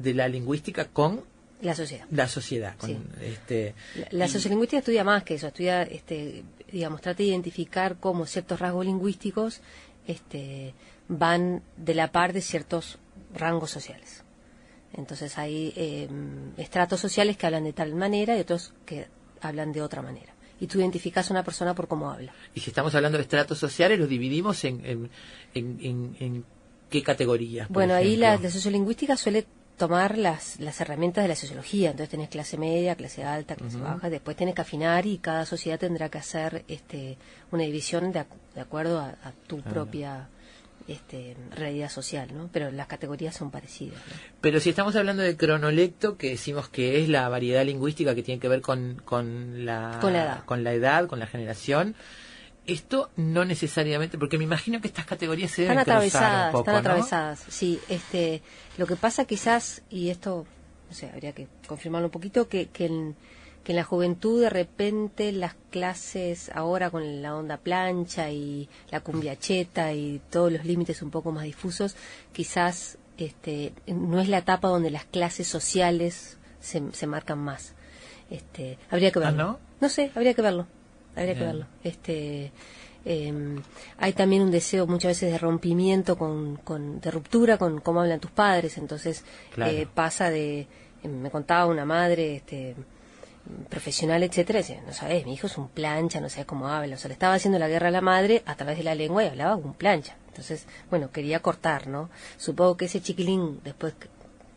J: de la lingüística con
K: la sociedad. La
J: sociedad. Este,
K: la, sociolingüística estudia más que eso, estudia este, digamos, trata de identificar cómo ciertos rasgos lingüísticos este, van de la par de ciertos rangos sociales. Entonces hay em, estratos sociales que hablan de tal manera y otros que hablan de otra manera. Y tú identificas a una persona por cómo habla.
J: Y si estamos hablando de estratos sociales, los dividimos en, en, en, qué categorías.
K: Bueno, ahí la, de sociolingüística suele tomar las, las herramientas de la sociología. Entonces tenés clase media, clase alta, clase baja. Después tenés que afinar y cada sociedad tendrá que hacer este, una división de, acuerdo a, tu propia este, realidad social, ¿no? Pero las categorías son parecidas.
J: Pero si estamos hablando de cronolecto, que decimos que es la variedad lingüística que tiene que ver con, la,
K: con
J: la, edad, con la generación esto no necesariamente, porque me imagino que estas categorías se
K: deben están atravesadas, están atravesadas. Sí, este, lo que pasa quizás y esto, no sé, habría que confirmarlo un poquito que, que en, la juventud de repente las clases ahora con la onda plancha y la cumbiacheta y todos los límites un poco más difusos, quizás este, no es la etapa donde las clases sociales se, marcan más. Este, habría que ¿Ah,
J: verlo.
K: no sé, habría que verlo habría que verlo. Este, em, hay también un deseo muchas veces de rompimiento, con, de ruptura con cómo hablan tus padres, entonces
J: eh,
K: pasa de, em, me contaba una madre, este, profesional, etcétera, no sabes, mi hijo es un plancha, no sabes cómo habla, o sea, le estaba haciendo la guerra a la madre a través de la lengua y hablaba un plancha. Entonces, bueno, quería cortar, ¿no? Supongo que ese chiquilín después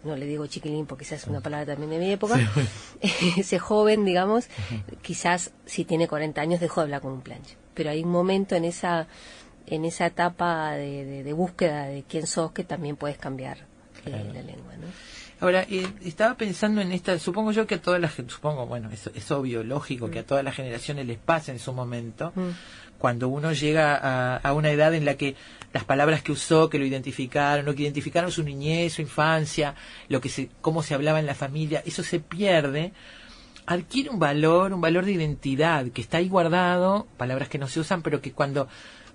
K: no le digo chiquilín porque esa es una palabra también de mi época, ese joven, digamos, quizás si tiene 40 años dejó de hablar con un planche. Pero hay un momento en esa, en esa etapa de, búsqueda de quién sos que también puedes cambiar eh, la lengua,
J: Ahora, eh, estaba pensando en esta, supongo yo que a todas las, supongo, bueno, es, es obvio, lógico, que a mm. todas las generaciones les pasa en su momento, mm. cuando uno llega a, una edad en la que las palabras que usó, que lo identificaron, lo que identificaron su niñez, su infancia, lo que cómo se hablaba en la familia, eso se pierde, adquiere un valor, un valor de identidad que está ahí guardado, palabras que no se usan, pero que cuando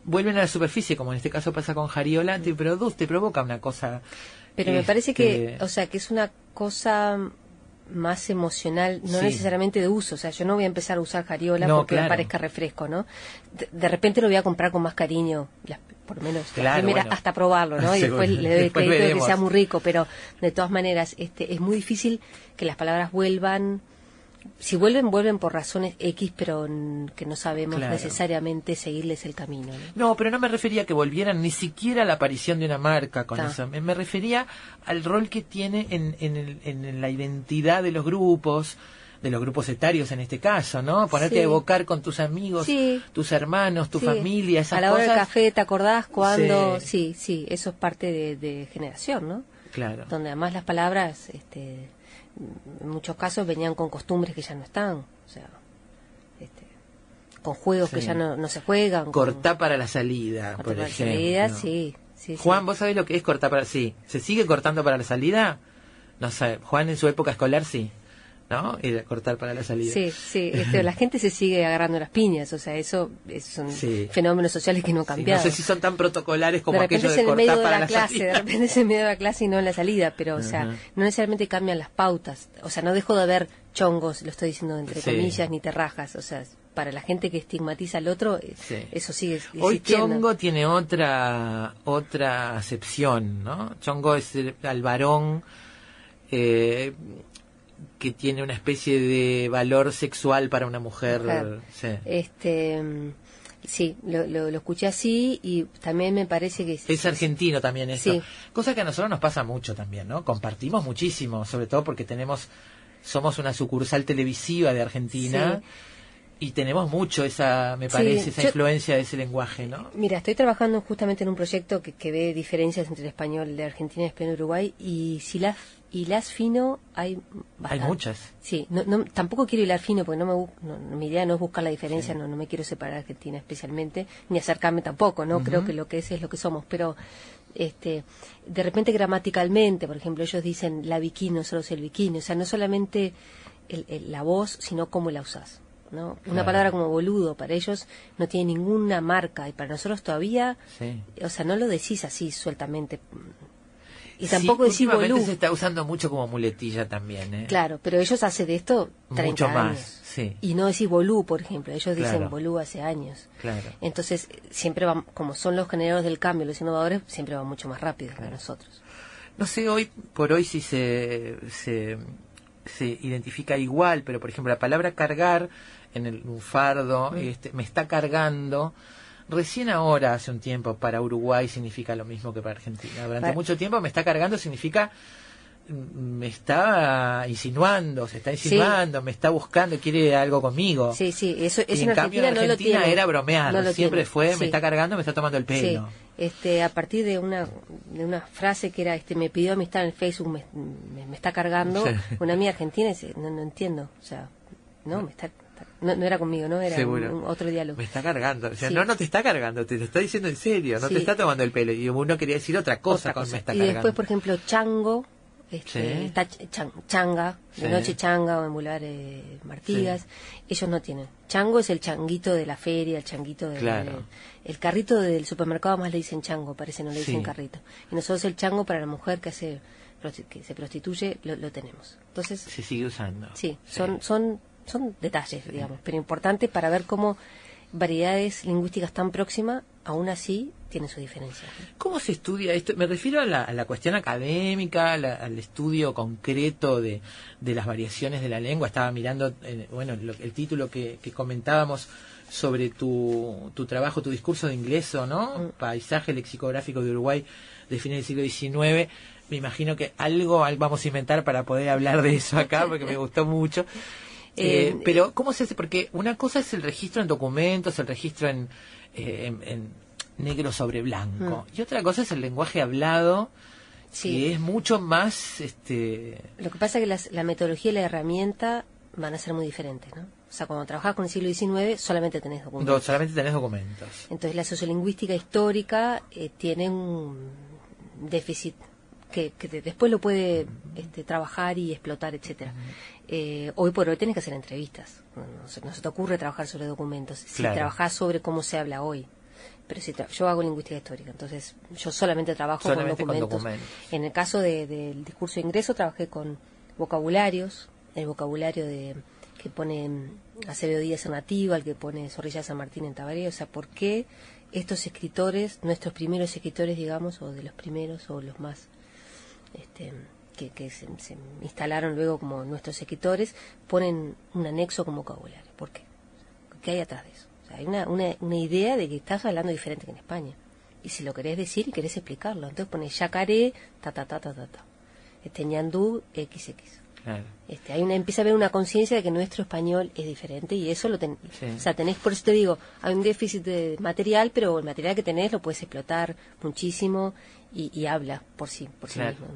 J: vuelven a la superficie, como en este caso pasa con Jariola, te produce, te provoca una cosa.
K: Pero me parece que, este, o sea, que es una cosa más emocional, no necesariamente de uso. O sea, yo no voy a empezar a usar Jariola porque me parezca refresco, ¿no? De, repente lo voy a comprar con más cariño. Las, por lo menos primera, hasta probarlo, ¿no?
J: Y
K: después le doy el crédito de que sea muy rico, pero de todas maneras este, es muy difícil que las palabras vuelvan. Si vuelven, vuelven por razones X, pero que no sabemos necesariamente seguirles el camino. ¿no?
J: pero no me refería a que volvieran ni siquiera a la aparición de una marca con eso. Me, refería al rol que tiene en, en la identidad de los grupos, de los grupos etarios en este caso, ¿no? Ponerte a evocar con tus amigos, tus hermanos, tu familia, esas cosas.
K: A
J: la hora
K: del café, ¿te acordás cuando?
J: Sí,
K: sí, eso es parte de, generación, ¿no?
J: Claro.
K: Donde además las palabras, este, en muchos casos venían con costumbres que ya no están, o sea, este, con juegos que ya no, no se juegan.
J: cortar para la salida,
K: por
J: para La
K: salida, sí.
J: Juan, ¿vos sabés lo que es cortar para...? Sí, ¿se sigue cortando para la salida? No sé, Juan en su época escolar sí. ¿no? Y cortar para la salida.
K: Sí, sí, este, la gente se sigue agarrando las piñas, o sea, eso, esos son fenómenos sociales que no cambian no
J: sé si son tan protocolares como de de, en de la, clase,
K: De repente es en medio de la clase y no en la salida, pero, o sea, no necesariamente cambian las pautas, o sea, no dejo de haber chongos, lo estoy diciendo entre comillas, ni terrajas, o sea, para la gente que estigmatiza al otro, eh, eso sigue existiendo.
J: Hoy chongo tiene otra, otra acepción, ¿no? Chongo es el, al varón... Eh, que tiene una especie de valor sexual para una mujer.
K: Sí. Este, mm, sí, lo, lo, escuché así y también me parece que...
J: Es, argentino también esto.
K: Sí.
J: Cosa que a nosotros nos pasa mucho también, ¿no? Compartimos muchísimo, sobre todo porque tenemos somos una sucursal televisiva de Argentina. Y tenemos mucho esa, me parece, esa influencia de ese lenguaje, ¿no?
K: Mira, estoy trabajando justamente en un proyecto que, que ve diferencias entre el español de Argentina y el español de Uruguay y si las fino hay
J: Hay muchas.
K: Sí, tampoco quiero hilar fino porque no me, mi idea no es buscar la diferencia, no, no me quiero separar de Argentina especialmente, ni acercarme tampoco, ¿no? Creo que lo que es es lo que somos, pero este, de repente gramaticalmente, por ejemplo, ellos dicen la bikini, nosotros el bikini, o sea, no solamente la voz, sino cómo la usás. ¿no? Una palabra como boludo para ellos no tiene ninguna marca y para nosotros todavía, o sea, no lo decís así sueltamente, y tampoco decir bolú.
J: se está usando mucho como muletilla también. ¿eh?
K: Claro, pero ellos hacen de esto 30
J: mucho más, Sí.
K: Y no decir bolú, por ejemplo. Ellos dicen bolú hace años.
J: Claro.
K: Entonces, siempre van, como son los generadores del cambio, los innovadores, siempre van mucho más rápido que nosotros.
J: No sé hoy por hoy si se, se, identifica igual, pero por ejemplo, la palabra cargar en el, un fardo, mm. este, me está cargando recién ahora, hace un tiempo, para Uruguay significa lo mismo que para Argentina. Durante mucho tiempo me está cargando significa mm, me está insinuando, se está insinuando, me está buscando, quiere algo conmigo.
K: Sí, sí, eso, y
J: en, cambio
K: Argentina, en
J: Argentina era bromeando, siempre fue, me está cargando, me está tomando el pelo. Sí.
K: Este, a partir de una, frase que era, este, me pidió amistad en Facebook, me, está cargando, una mía argentina, no, no entiendo, o sea, no, me está no, era conmigo, ¿no? Era otro diálogo.
J: Me está cargando. O sea, no, no te está cargando, te lo está diciendo en serio, no te está tomando el pelo. Y uno quería decir otra cosa, me y
K: después, por ejemplo, chango, este, está changa, de noche changa o en martigas. Ellos no tienen. Chango es el changuito de la feria, el changuito del... el carrito del supermercado más le dicen chango, parece, no le dicen carrito. Y nosotros el chango para la mujer que hace que se prostituye lo, tenemos. Entonces
J: se sigue usando.
K: sí. son son detalles, digamos, pero importantes para ver cómo variedades lingüísticas tan próximas aún así tienen su diferencia.
J: ¿Cómo se estudia esto? Me refiero a la, cuestión académica, al estudio concreto de, de, las variaciones de la lengua. Estaba mirando, eh, bueno, el título que, comentábamos sobre tu, tu, trabajo, tu discurso de ingreso, ¿no? Mm. Paisaje lexicográfico de Uruguay de fines del siglo XIX. Me imagino que algo vamos a inventar para poder hablar de eso acá, porque me gustó mucho. Eh, eh, pero, ¿cómo se hace? Porque una cosa es el registro en documentos, el registro en, eh, negro sobre blanco, mm. y otra cosa es el lenguaje hablado. Que es mucho más este
K: lo que pasa es que la metodología y la herramienta van a ser muy diferentes no o sea, cuando trabajas con el siglo XIX solamente tenés documentos.
J: solamente tenés documentos.
K: Entonces la sociolingüística histórica tiene un déficit que, después lo puede este, trabajar y explotar, etcétera. Eh, hoy por hoy tienes que hacer entrevistas. No, se, te ocurre trabajar sobre documentos. Si sobre cómo se habla hoy. Pero si yo hago lingüística histórica, entonces yo solamente trabajo con, documentos. En el caso del discurso de ingreso, trabajé con vocabularios, el vocabulario de que pone Acevedo Díaz en Nativa, el que pone Zorrilla San Martín en Tabaré. O sea, ¿por qué estos escritores, nuestros primeros escritores, digamos, o de los primeros o los más este, que, se, instalaron luego como nuestros escritores, ponen un anexo como vocabulario. ¿Por qué? ¿Qué hay atrás de eso? hay una, una, una idea de que estás hablando diferente que en España. Y si lo querés decir y querés explicarlo, entonces pones yacaré, ta, ta, ta, ta, ta, ta. Este ñandú, xx. Este, hay una, empieza a haber una conciencia de que nuestro español es diferente y eso lo ten, o sea, tenés, por eso te digo, hay un déficit de material, pero el material que tenés lo puedes explotar muchísimo y, habla por sí, por sí mismo.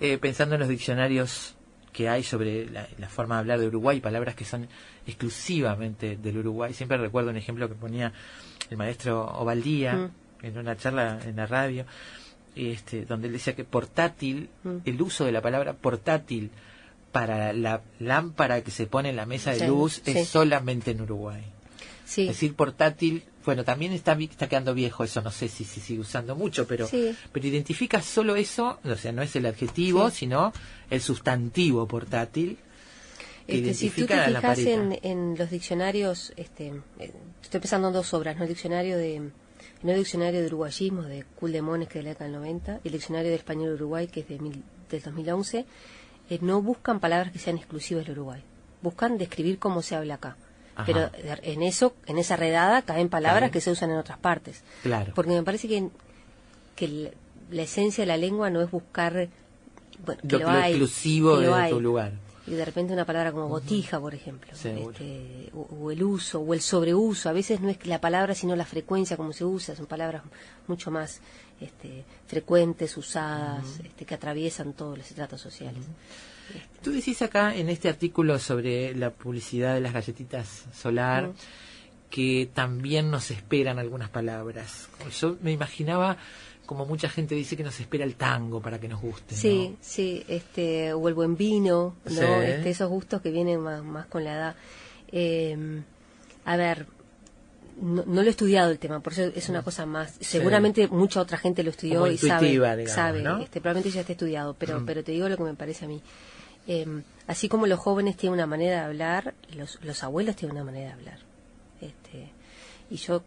J: Eh, pensando en los diccionarios que hay sobre la, forma de hablar de Uruguay, palabras que son exclusivamente del Uruguay. Siempre recuerdo un ejemplo que ponía el maestro Ovaldía mm. en una charla en la radio, este, donde él decía que portátil, mm. el uso de la palabra portátil para la lámpara que se pone en la mesa de luz es solamente en Uruguay. Es decir, portátil bueno, también está, está quedando viejo eso, no sé si se sigue usando mucho, pero, pero identifica solo eso, o sea, no es el adjetivo, sino el sustantivo portátil.
K: este, si tú te en, en, los diccionarios, este, eh, estoy pensando en dos obras, ¿no? el diccionario de no el diccionario de uruguayismo de Culdemones que de la década del 90 y el diccionario de español uruguay que es de del 2011, eh, no buscan palabras que sean exclusivas del Uruguay, buscan describir cómo se habla acá pero en eso, en esa redada caen palabras que se usan en otras partes. Claro. Porque me parece que, que la, esencia de la lengua no es buscar
J: que lo, exclusivo de tu lugar.
K: Y de repente una palabra como gotija, por ejemplo, este, o, el uso, o el sobreuso, a veces no es la palabra, sino la frecuencia como se usa, son palabras mucho más este, frecuentes, usadas, este, que atraviesan todos los estratos sociales.
J: Tú decís acá en este artículo sobre la publicidad de las galletitas solar que también nos esperan algunas palabras. Yo me imaginaba como mucha gente dice que nos espera el tango para que nos guste. Sí,
K: sí, este, o el buen vino, ¿no? Este, esos gustos que vienen más, con la edad. Em, a ver, no, lo he estudiado el tema, por eso es una mm. cosa más. Seguramente mucha otra gente lo estudió y sabe, este, probablemente ya esté estudiado, pero, mm. pero te digo lo que me parece a mí. Em, así como los jóvenes tienen una manera de hablar, los, los abuelos tienen una manera de hablar. Este, y yo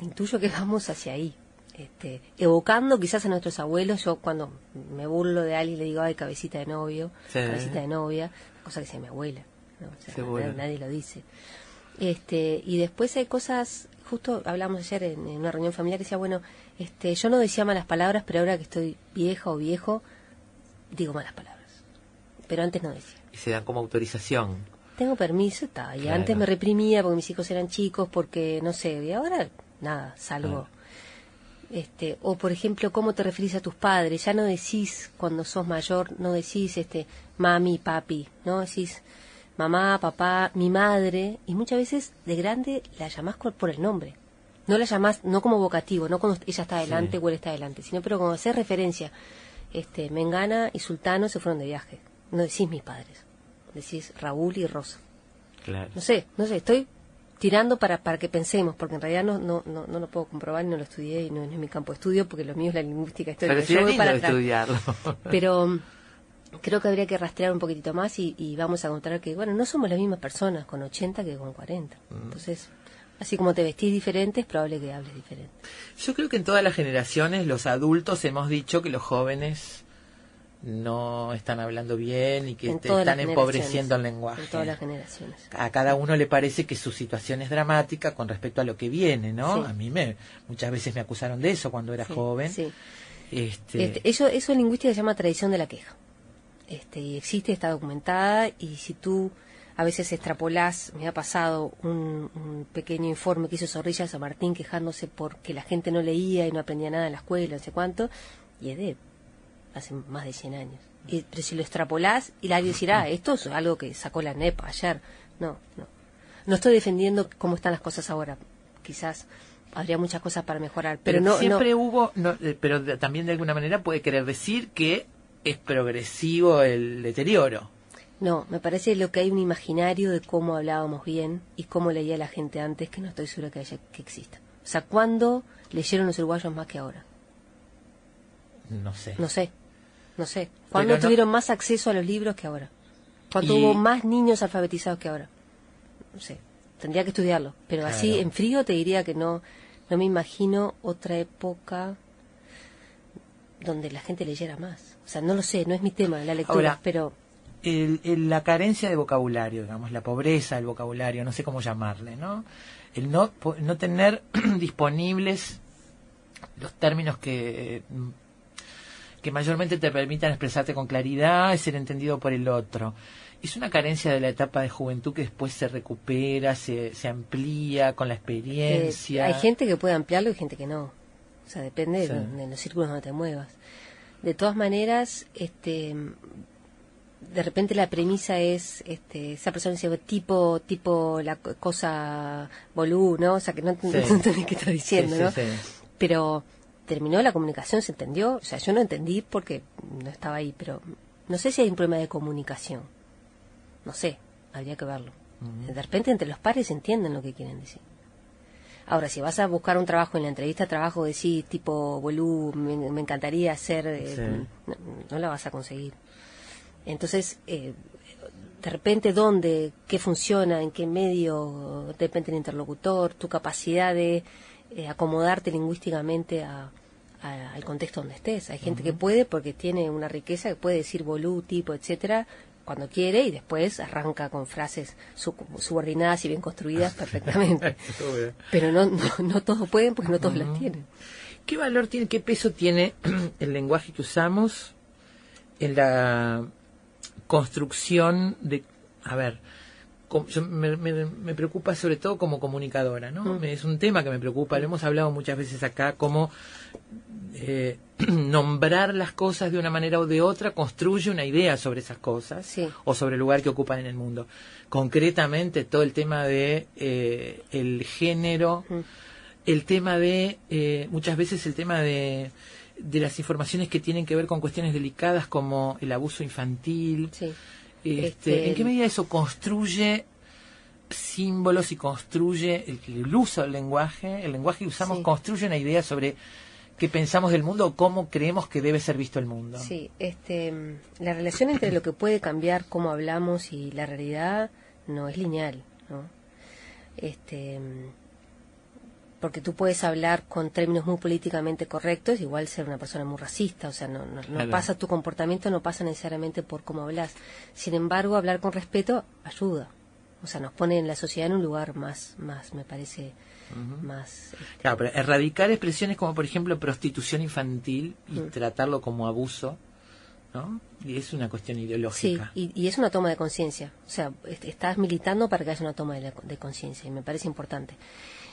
K: intuyo que vamos hacia ahí. Este, evocando quizás a nuestros abuelos, yo cuando me burlo de alguien le digo, ay, cabecita de novio, cabecita de novia, cosa que se mi abuela, nadie, lo dice. Este, y después hay cosas, justo hablamos ayer en, una reunión familiar que decía, bueno, este, yo no decía malas palabras, pero ahora que estoy vieja o viejo, digo malas palabras pero antes no decía.
J: Y se dan como autorización.
K: Tengo permiso, está. Y antes me reprimía porque mis hijos eran chicos, porque no sé, y ahora nada, salgo. Este, o por ejemplo, cómo te referís a tus padres, ya no decís cuando sos mayor, no decís este mami, papi, no decís mamá, papá, mi madre, y muchas veces de grande la llamás por el nombre. No la llamás, no como vocativo, no como ella está adelante o él está adelante, sino pero como hacer referencia, este, Mengana y Sultano se fueron de viaje no decís mis padres, decís Raúl y Rosa. No sé, no sé, estoy tirando para, para que pensemos, porque en realidad no, no, no, no lo puedo comprobar, no lo estudié y no, es mi campo de estudio, porque lo mío es la lingüística histórica. Pero para estudiarlo. Pero creo que habría que rastrear un poquitito más y, vamos a encontrar que, bueno, no somos las mismas personas con 80 que con 40. Mm. Entonces, así como te vestís diferente, es probable que hables diferente.
J: Yo creo que en todas las generaciones los adultos hemos dicho que los jóvenes no están hablando bien y que están empobreciendo el lenguaje.
K: todas las generaciones. A
J: cada uno le parece que su situación es dramática con respecto a lo que viene, ¿no? A mí me, muchas veces me acusaron de eso cuando era joven. Este,
K: este... eso, eso en lingüística se llama tradición de la queja. Este, y existe, está documentada, y si tú a veces extrapolás, me ha pasado un, pequeño informe que hizo Zorrilla San Martín quejándose porque la gente no leía y no aprendía nada en la escuela, no sé cuánto, y es de hace más de 100 años. Y, pero si lo extrapolás, y la dirá, ah, esto es algo que sacó la NEPA ayer. No, no. No estoy defendiendo cómo están las cosas ahora. Quizás habría muchas cosas para mejorar. Pero, no
J: siempre hubo, eh, pero también de alguna manera puede querer decir que es progresivo el deterioro.
K: No, me parece lo que hay un imaginario de cómo hablábamos bien y cómo leía la gente antes que no estoy segura que, haya, que exista. O sea, ¿cuándo leyeron los uruguayos más que ahora?
J: No sé.
K: No sé. No sé. ¿Cuándo tuvieron más acceso a los libros que ahora? cuando hubo más niños alfabetizados que ahora? No sé. Tendría que estudiarlo. Pero así, en frío, te diría que no, no me imagino otra época donde la gente leyera más. O sea, no lo sé, no es mi tema la lectura, pero...
J: El, la carencia de vocabulario, digamos, la pobreza del vocabulario, no sé cómo llamarle, ¿no? El no, no tener disponibles los términos que que mayormente te permitan expresarte con claridad y ser entendido por el otro. Es una carencia de la etapa de juventud que después se recupera, se, amplía con la experiencia.
K: Eh, hay gente que puede ampliarlo y gente que no. O sea, depende de, los círculos donde te muevas. De todas maneras, este, de repente la premisa es, este, esa persona dice tipo, tipo la cosa bolú, ¿no? O sea, que no, sí. que diciendo, ¿no? Pero terminó la comunicación, se entendió. O sea, yo no entendí porque no estaba ahí, pero no sé si hay un problema de comunicación. No sé, habría que verlo. De repente entre los pares entienden lo que quieren decir. Ahora, si vas a buscar un trabajo en la entrevista de trabajo, decís tipo, bolú, me, encantaría hacer, eh, no, la vas a conseguir. Entonces, eh, de repente, ¿dónde? ¿Qué funciona? ¿En qué medio? Depende el interlocutor, tu capacidad de eh, acomodarte lingüísticamente a, al contexto donde estés. Hay gente que puede porque tiene una riqueza que puede decir volú, tipo, etcétera, cuando quiere y después arranca con frases subordinadas y bien construidas perfectamente. Pero no, no, todos pueden porque no todos las tienen.
J: ¿Qué valor tiene, qué peso tiene el lenguaje que usamos en la construcción de, a ver, me, preocupa sobre todo como comunicadora, ¿no? Mm. Es un tema que me preocupa, lo hemos hablado muchas veces acá, cómo eh, nombrar las cosas de una manera o de otra construye una idea sobre esas cosas o sobre el lugar que ocupan en el mundo. Concretamente todo el tema de eh, el género, mm. el tema de, eh, muchas veces el tema de de las informaciones que tienen que ver con cuestiones delicadas como el abuso infantil, este, este, ¿En qué medida eso construye símbolos y construye el, uso del lenguaje? El lenguaje que usamos construye una idea sobre qué pensamos del mundo o cómo creemos que debe ser visto el mundo.
K: Sí, este, la relación entre lo que puede cambiar, cómo hablamos y la realidad no es lineal. ¿no? Este, porque tú puedes hablar con términos muy políticamente correctos, igual ser una persona muy racista, o sea, no, pasa tu comportamiento, no pasa necesariamente por cómo hablas. Sin embargo, hablar con respeto ayuda. O sea, nos pone en la sociedad en un lugar más, más me parece, más...
J: Claro, pero erradicar expresiones como, por ejemplo, prostitución infantil y mm. tratarlo como abuso, ¿no? Y es una cuestión ideológica.
K: Sí, y, es una toma de conciencia. O sea, estás militando para que haya una toma de conciencia y me parece importante.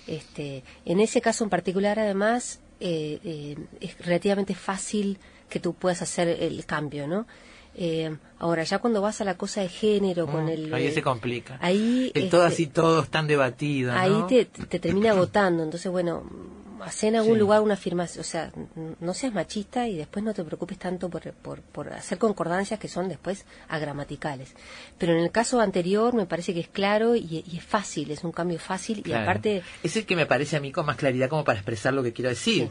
K: Este, en ese caso en particular, además, eh, eh, es relativamente fácil que tú puedas hacer el cambio, ¿no? Eh, ahora, ya cuando vas a la cosa de género, con mm, el...
J: Ahí se complica. Ahí... todas este, y todos están debatidos.
K: Ahí te, te, termina agotando. Entonces, bueno, en algún lugar una afirmación, o sea, no seas machista y después no te preocupes tanto por, por, hacer concordancias que son después agramaticales. Pero en el caso anterior me parece que es claro y, es fácil, es un cambio fácil y aparte...
J: Es el que me parece a mí con más claridad como para expresar lo que quiero decir.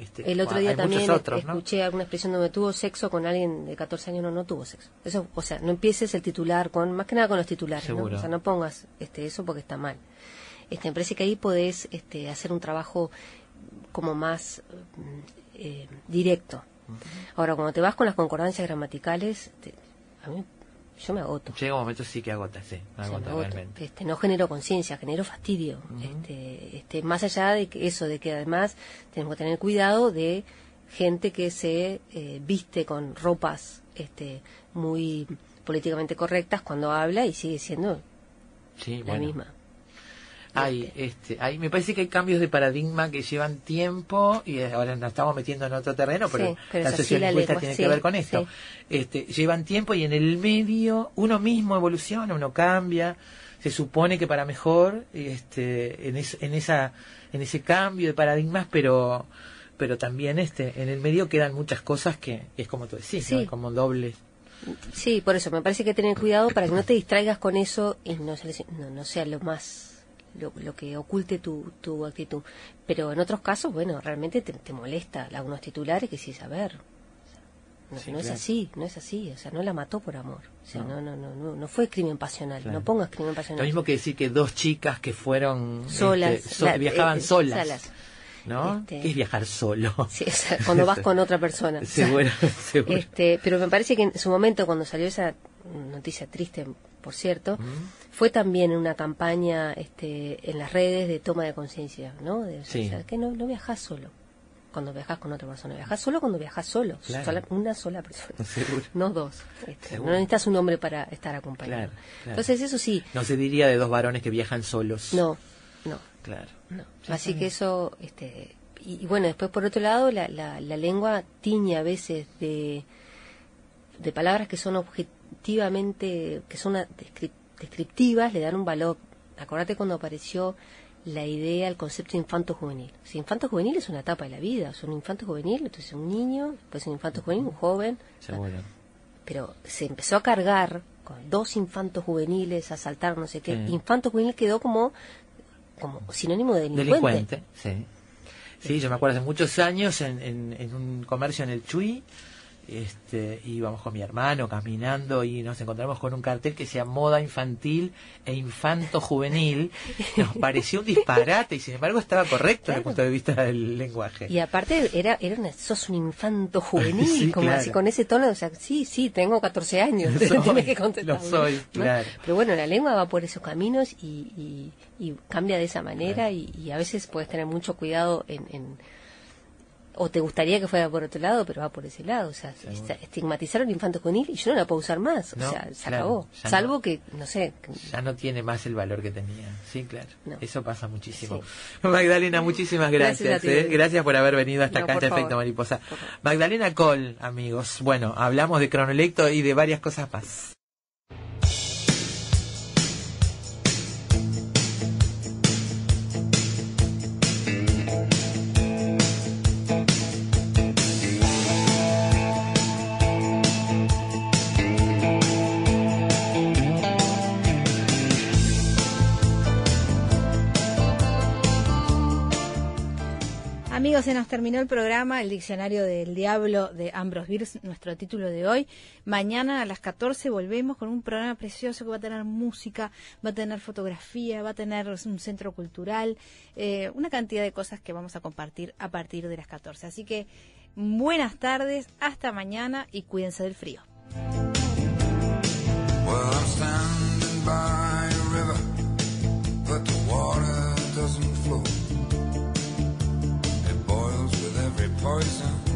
K: Este, el otro día también escuché alguna expresión donde tuvo sexo con alguien de 14 años, no, no tuvo sexo. Eso, o sea, no empieces el titular con, más que nada con los titulares, o sea, no pongas este, eso porque está mal. Este, me parece que ahí podés este, hacer un trabajo como más eh, directo. Ahora, cuando te vas con las concordancias gramaticales, a mí yo me agoto.
J: Llega un momento sí que agota, sí,
K: Este, no genero conciencia, genero fastidio. este, este, más allá de eso, de que además tenemos que tener cuidado de gente que se eh, viste con ropas este, muy políticamente correctas cuando habla y sigue siendo la misma.
J: Hay, este, hay, me parece que hay cambios de paradigma que llevan tiempo y eh, ahora nos estamos metiendo en otro terreno, pero, la tiene que ver con esto. Este, llevan tiempo y en el medio uno mismo evoluciona, uno cambia, se supone que para mejor, este, en, esa, en ese cambio de paradigmas, pero pero también este en el medio quedan muchas cosas que es como tú decís, como doble
K: Sí, por eso me parece que tener cuidado para que no te distraigas con eso y no sea lo más lo, que oculte tu, tu, actitud. Pero en otros casos, bueno, realmente te, molesta algunos titulares que sí saber. No, no es así, no es así, o sea, no la mató por amor, no, no, no, no, no fue crimen pasional, no pongas crimen pasional.
J: Lo mismo que decir que dos chicas que fueron este, solas, viajaban eh, solas. ¿no? Este, ¿Qué es viajar solo?
K: cuando vas con otra persona.
J: seguro.
K: Este, pero me parece que en su momento, cuando salió esa noticia triste por cierto, fue también una campaña este, en las redes de toma de conciencia, ¿no? De, que no, viajas solo cuando viajas con otra persona, viajas solo cuando viajas solo, una sola persona, no dos. Este, no necesitas un hombre para estar acompañado. Entonces eso sí.
J: No se diría de dos varones que viajan solos.
K: No, no. Claro. Así que eso, este, y, bueno, después por otro lado la, la, lengua tiña a veces de de palabras que son objetivas que son descriptivas, le dan un valor. Acordate cuando apareció la idea, el concepto de infanto juvenil. Si infanto juvenil es una etapa de la vida, Es un infanto juvenil, entonces un niño, después un infanto juvenil, un joven. pero se empezó a cargar con dos infantos juveniles, a saltar, no sé qué. Infanto juvenil quedó como, como sinónimo de delincuente. sí.
J: Sí, yo me acuerdo hace muchos años en, en, en un comercio en el Chuy, este, íbamos con mi hermano caminando y nos encontramos con un cartel que decía moda infantil e infanto juvenil. Nos pareció un disparate y sin embargo estaba correcto desde el punto de vista del lenguaje.
K: Y aparte era, era sos un infanto juvenil, como así con ese tono, o sea, sí, sí, tengo 14 años,
J: que
K: soy,
J: claro.
K: Pero bueno, la lengua va por esos caminos y, cambia de esa manera y, a veces puedes tener mucho cuidado en o te gustaría que fuera por otro lado, pero va por ese lado. O sea, estigmatizaron infantes infanto con y yo no la puedo usar más. o sea, se acabó. Salvo que, no sé.
J: Ya no tiene más el valor que tenía. Sí, claro. Eso pasa muchísimo. Magdalena, muchísimas gracias. Gracias, ¿eh? gracias, por haber venido hasta acá, este efecto mariposa. Magdalena Col, amigos. Bueno, hablamos de cronolecto y de varias cosas más.
K: se nos terminó el programa El Diccionario del Diablo de Ambrose nuestro título de hoy. Mañana a las 14 volvemos con un programa precioso que va a tener música, va a tener fotografía, va a tener un centro cultural, eh, una cantidad de cosas que vamos a compartir a partir de las 14. Así que buenas tardes, hasta mañana y cuídense del frío. poison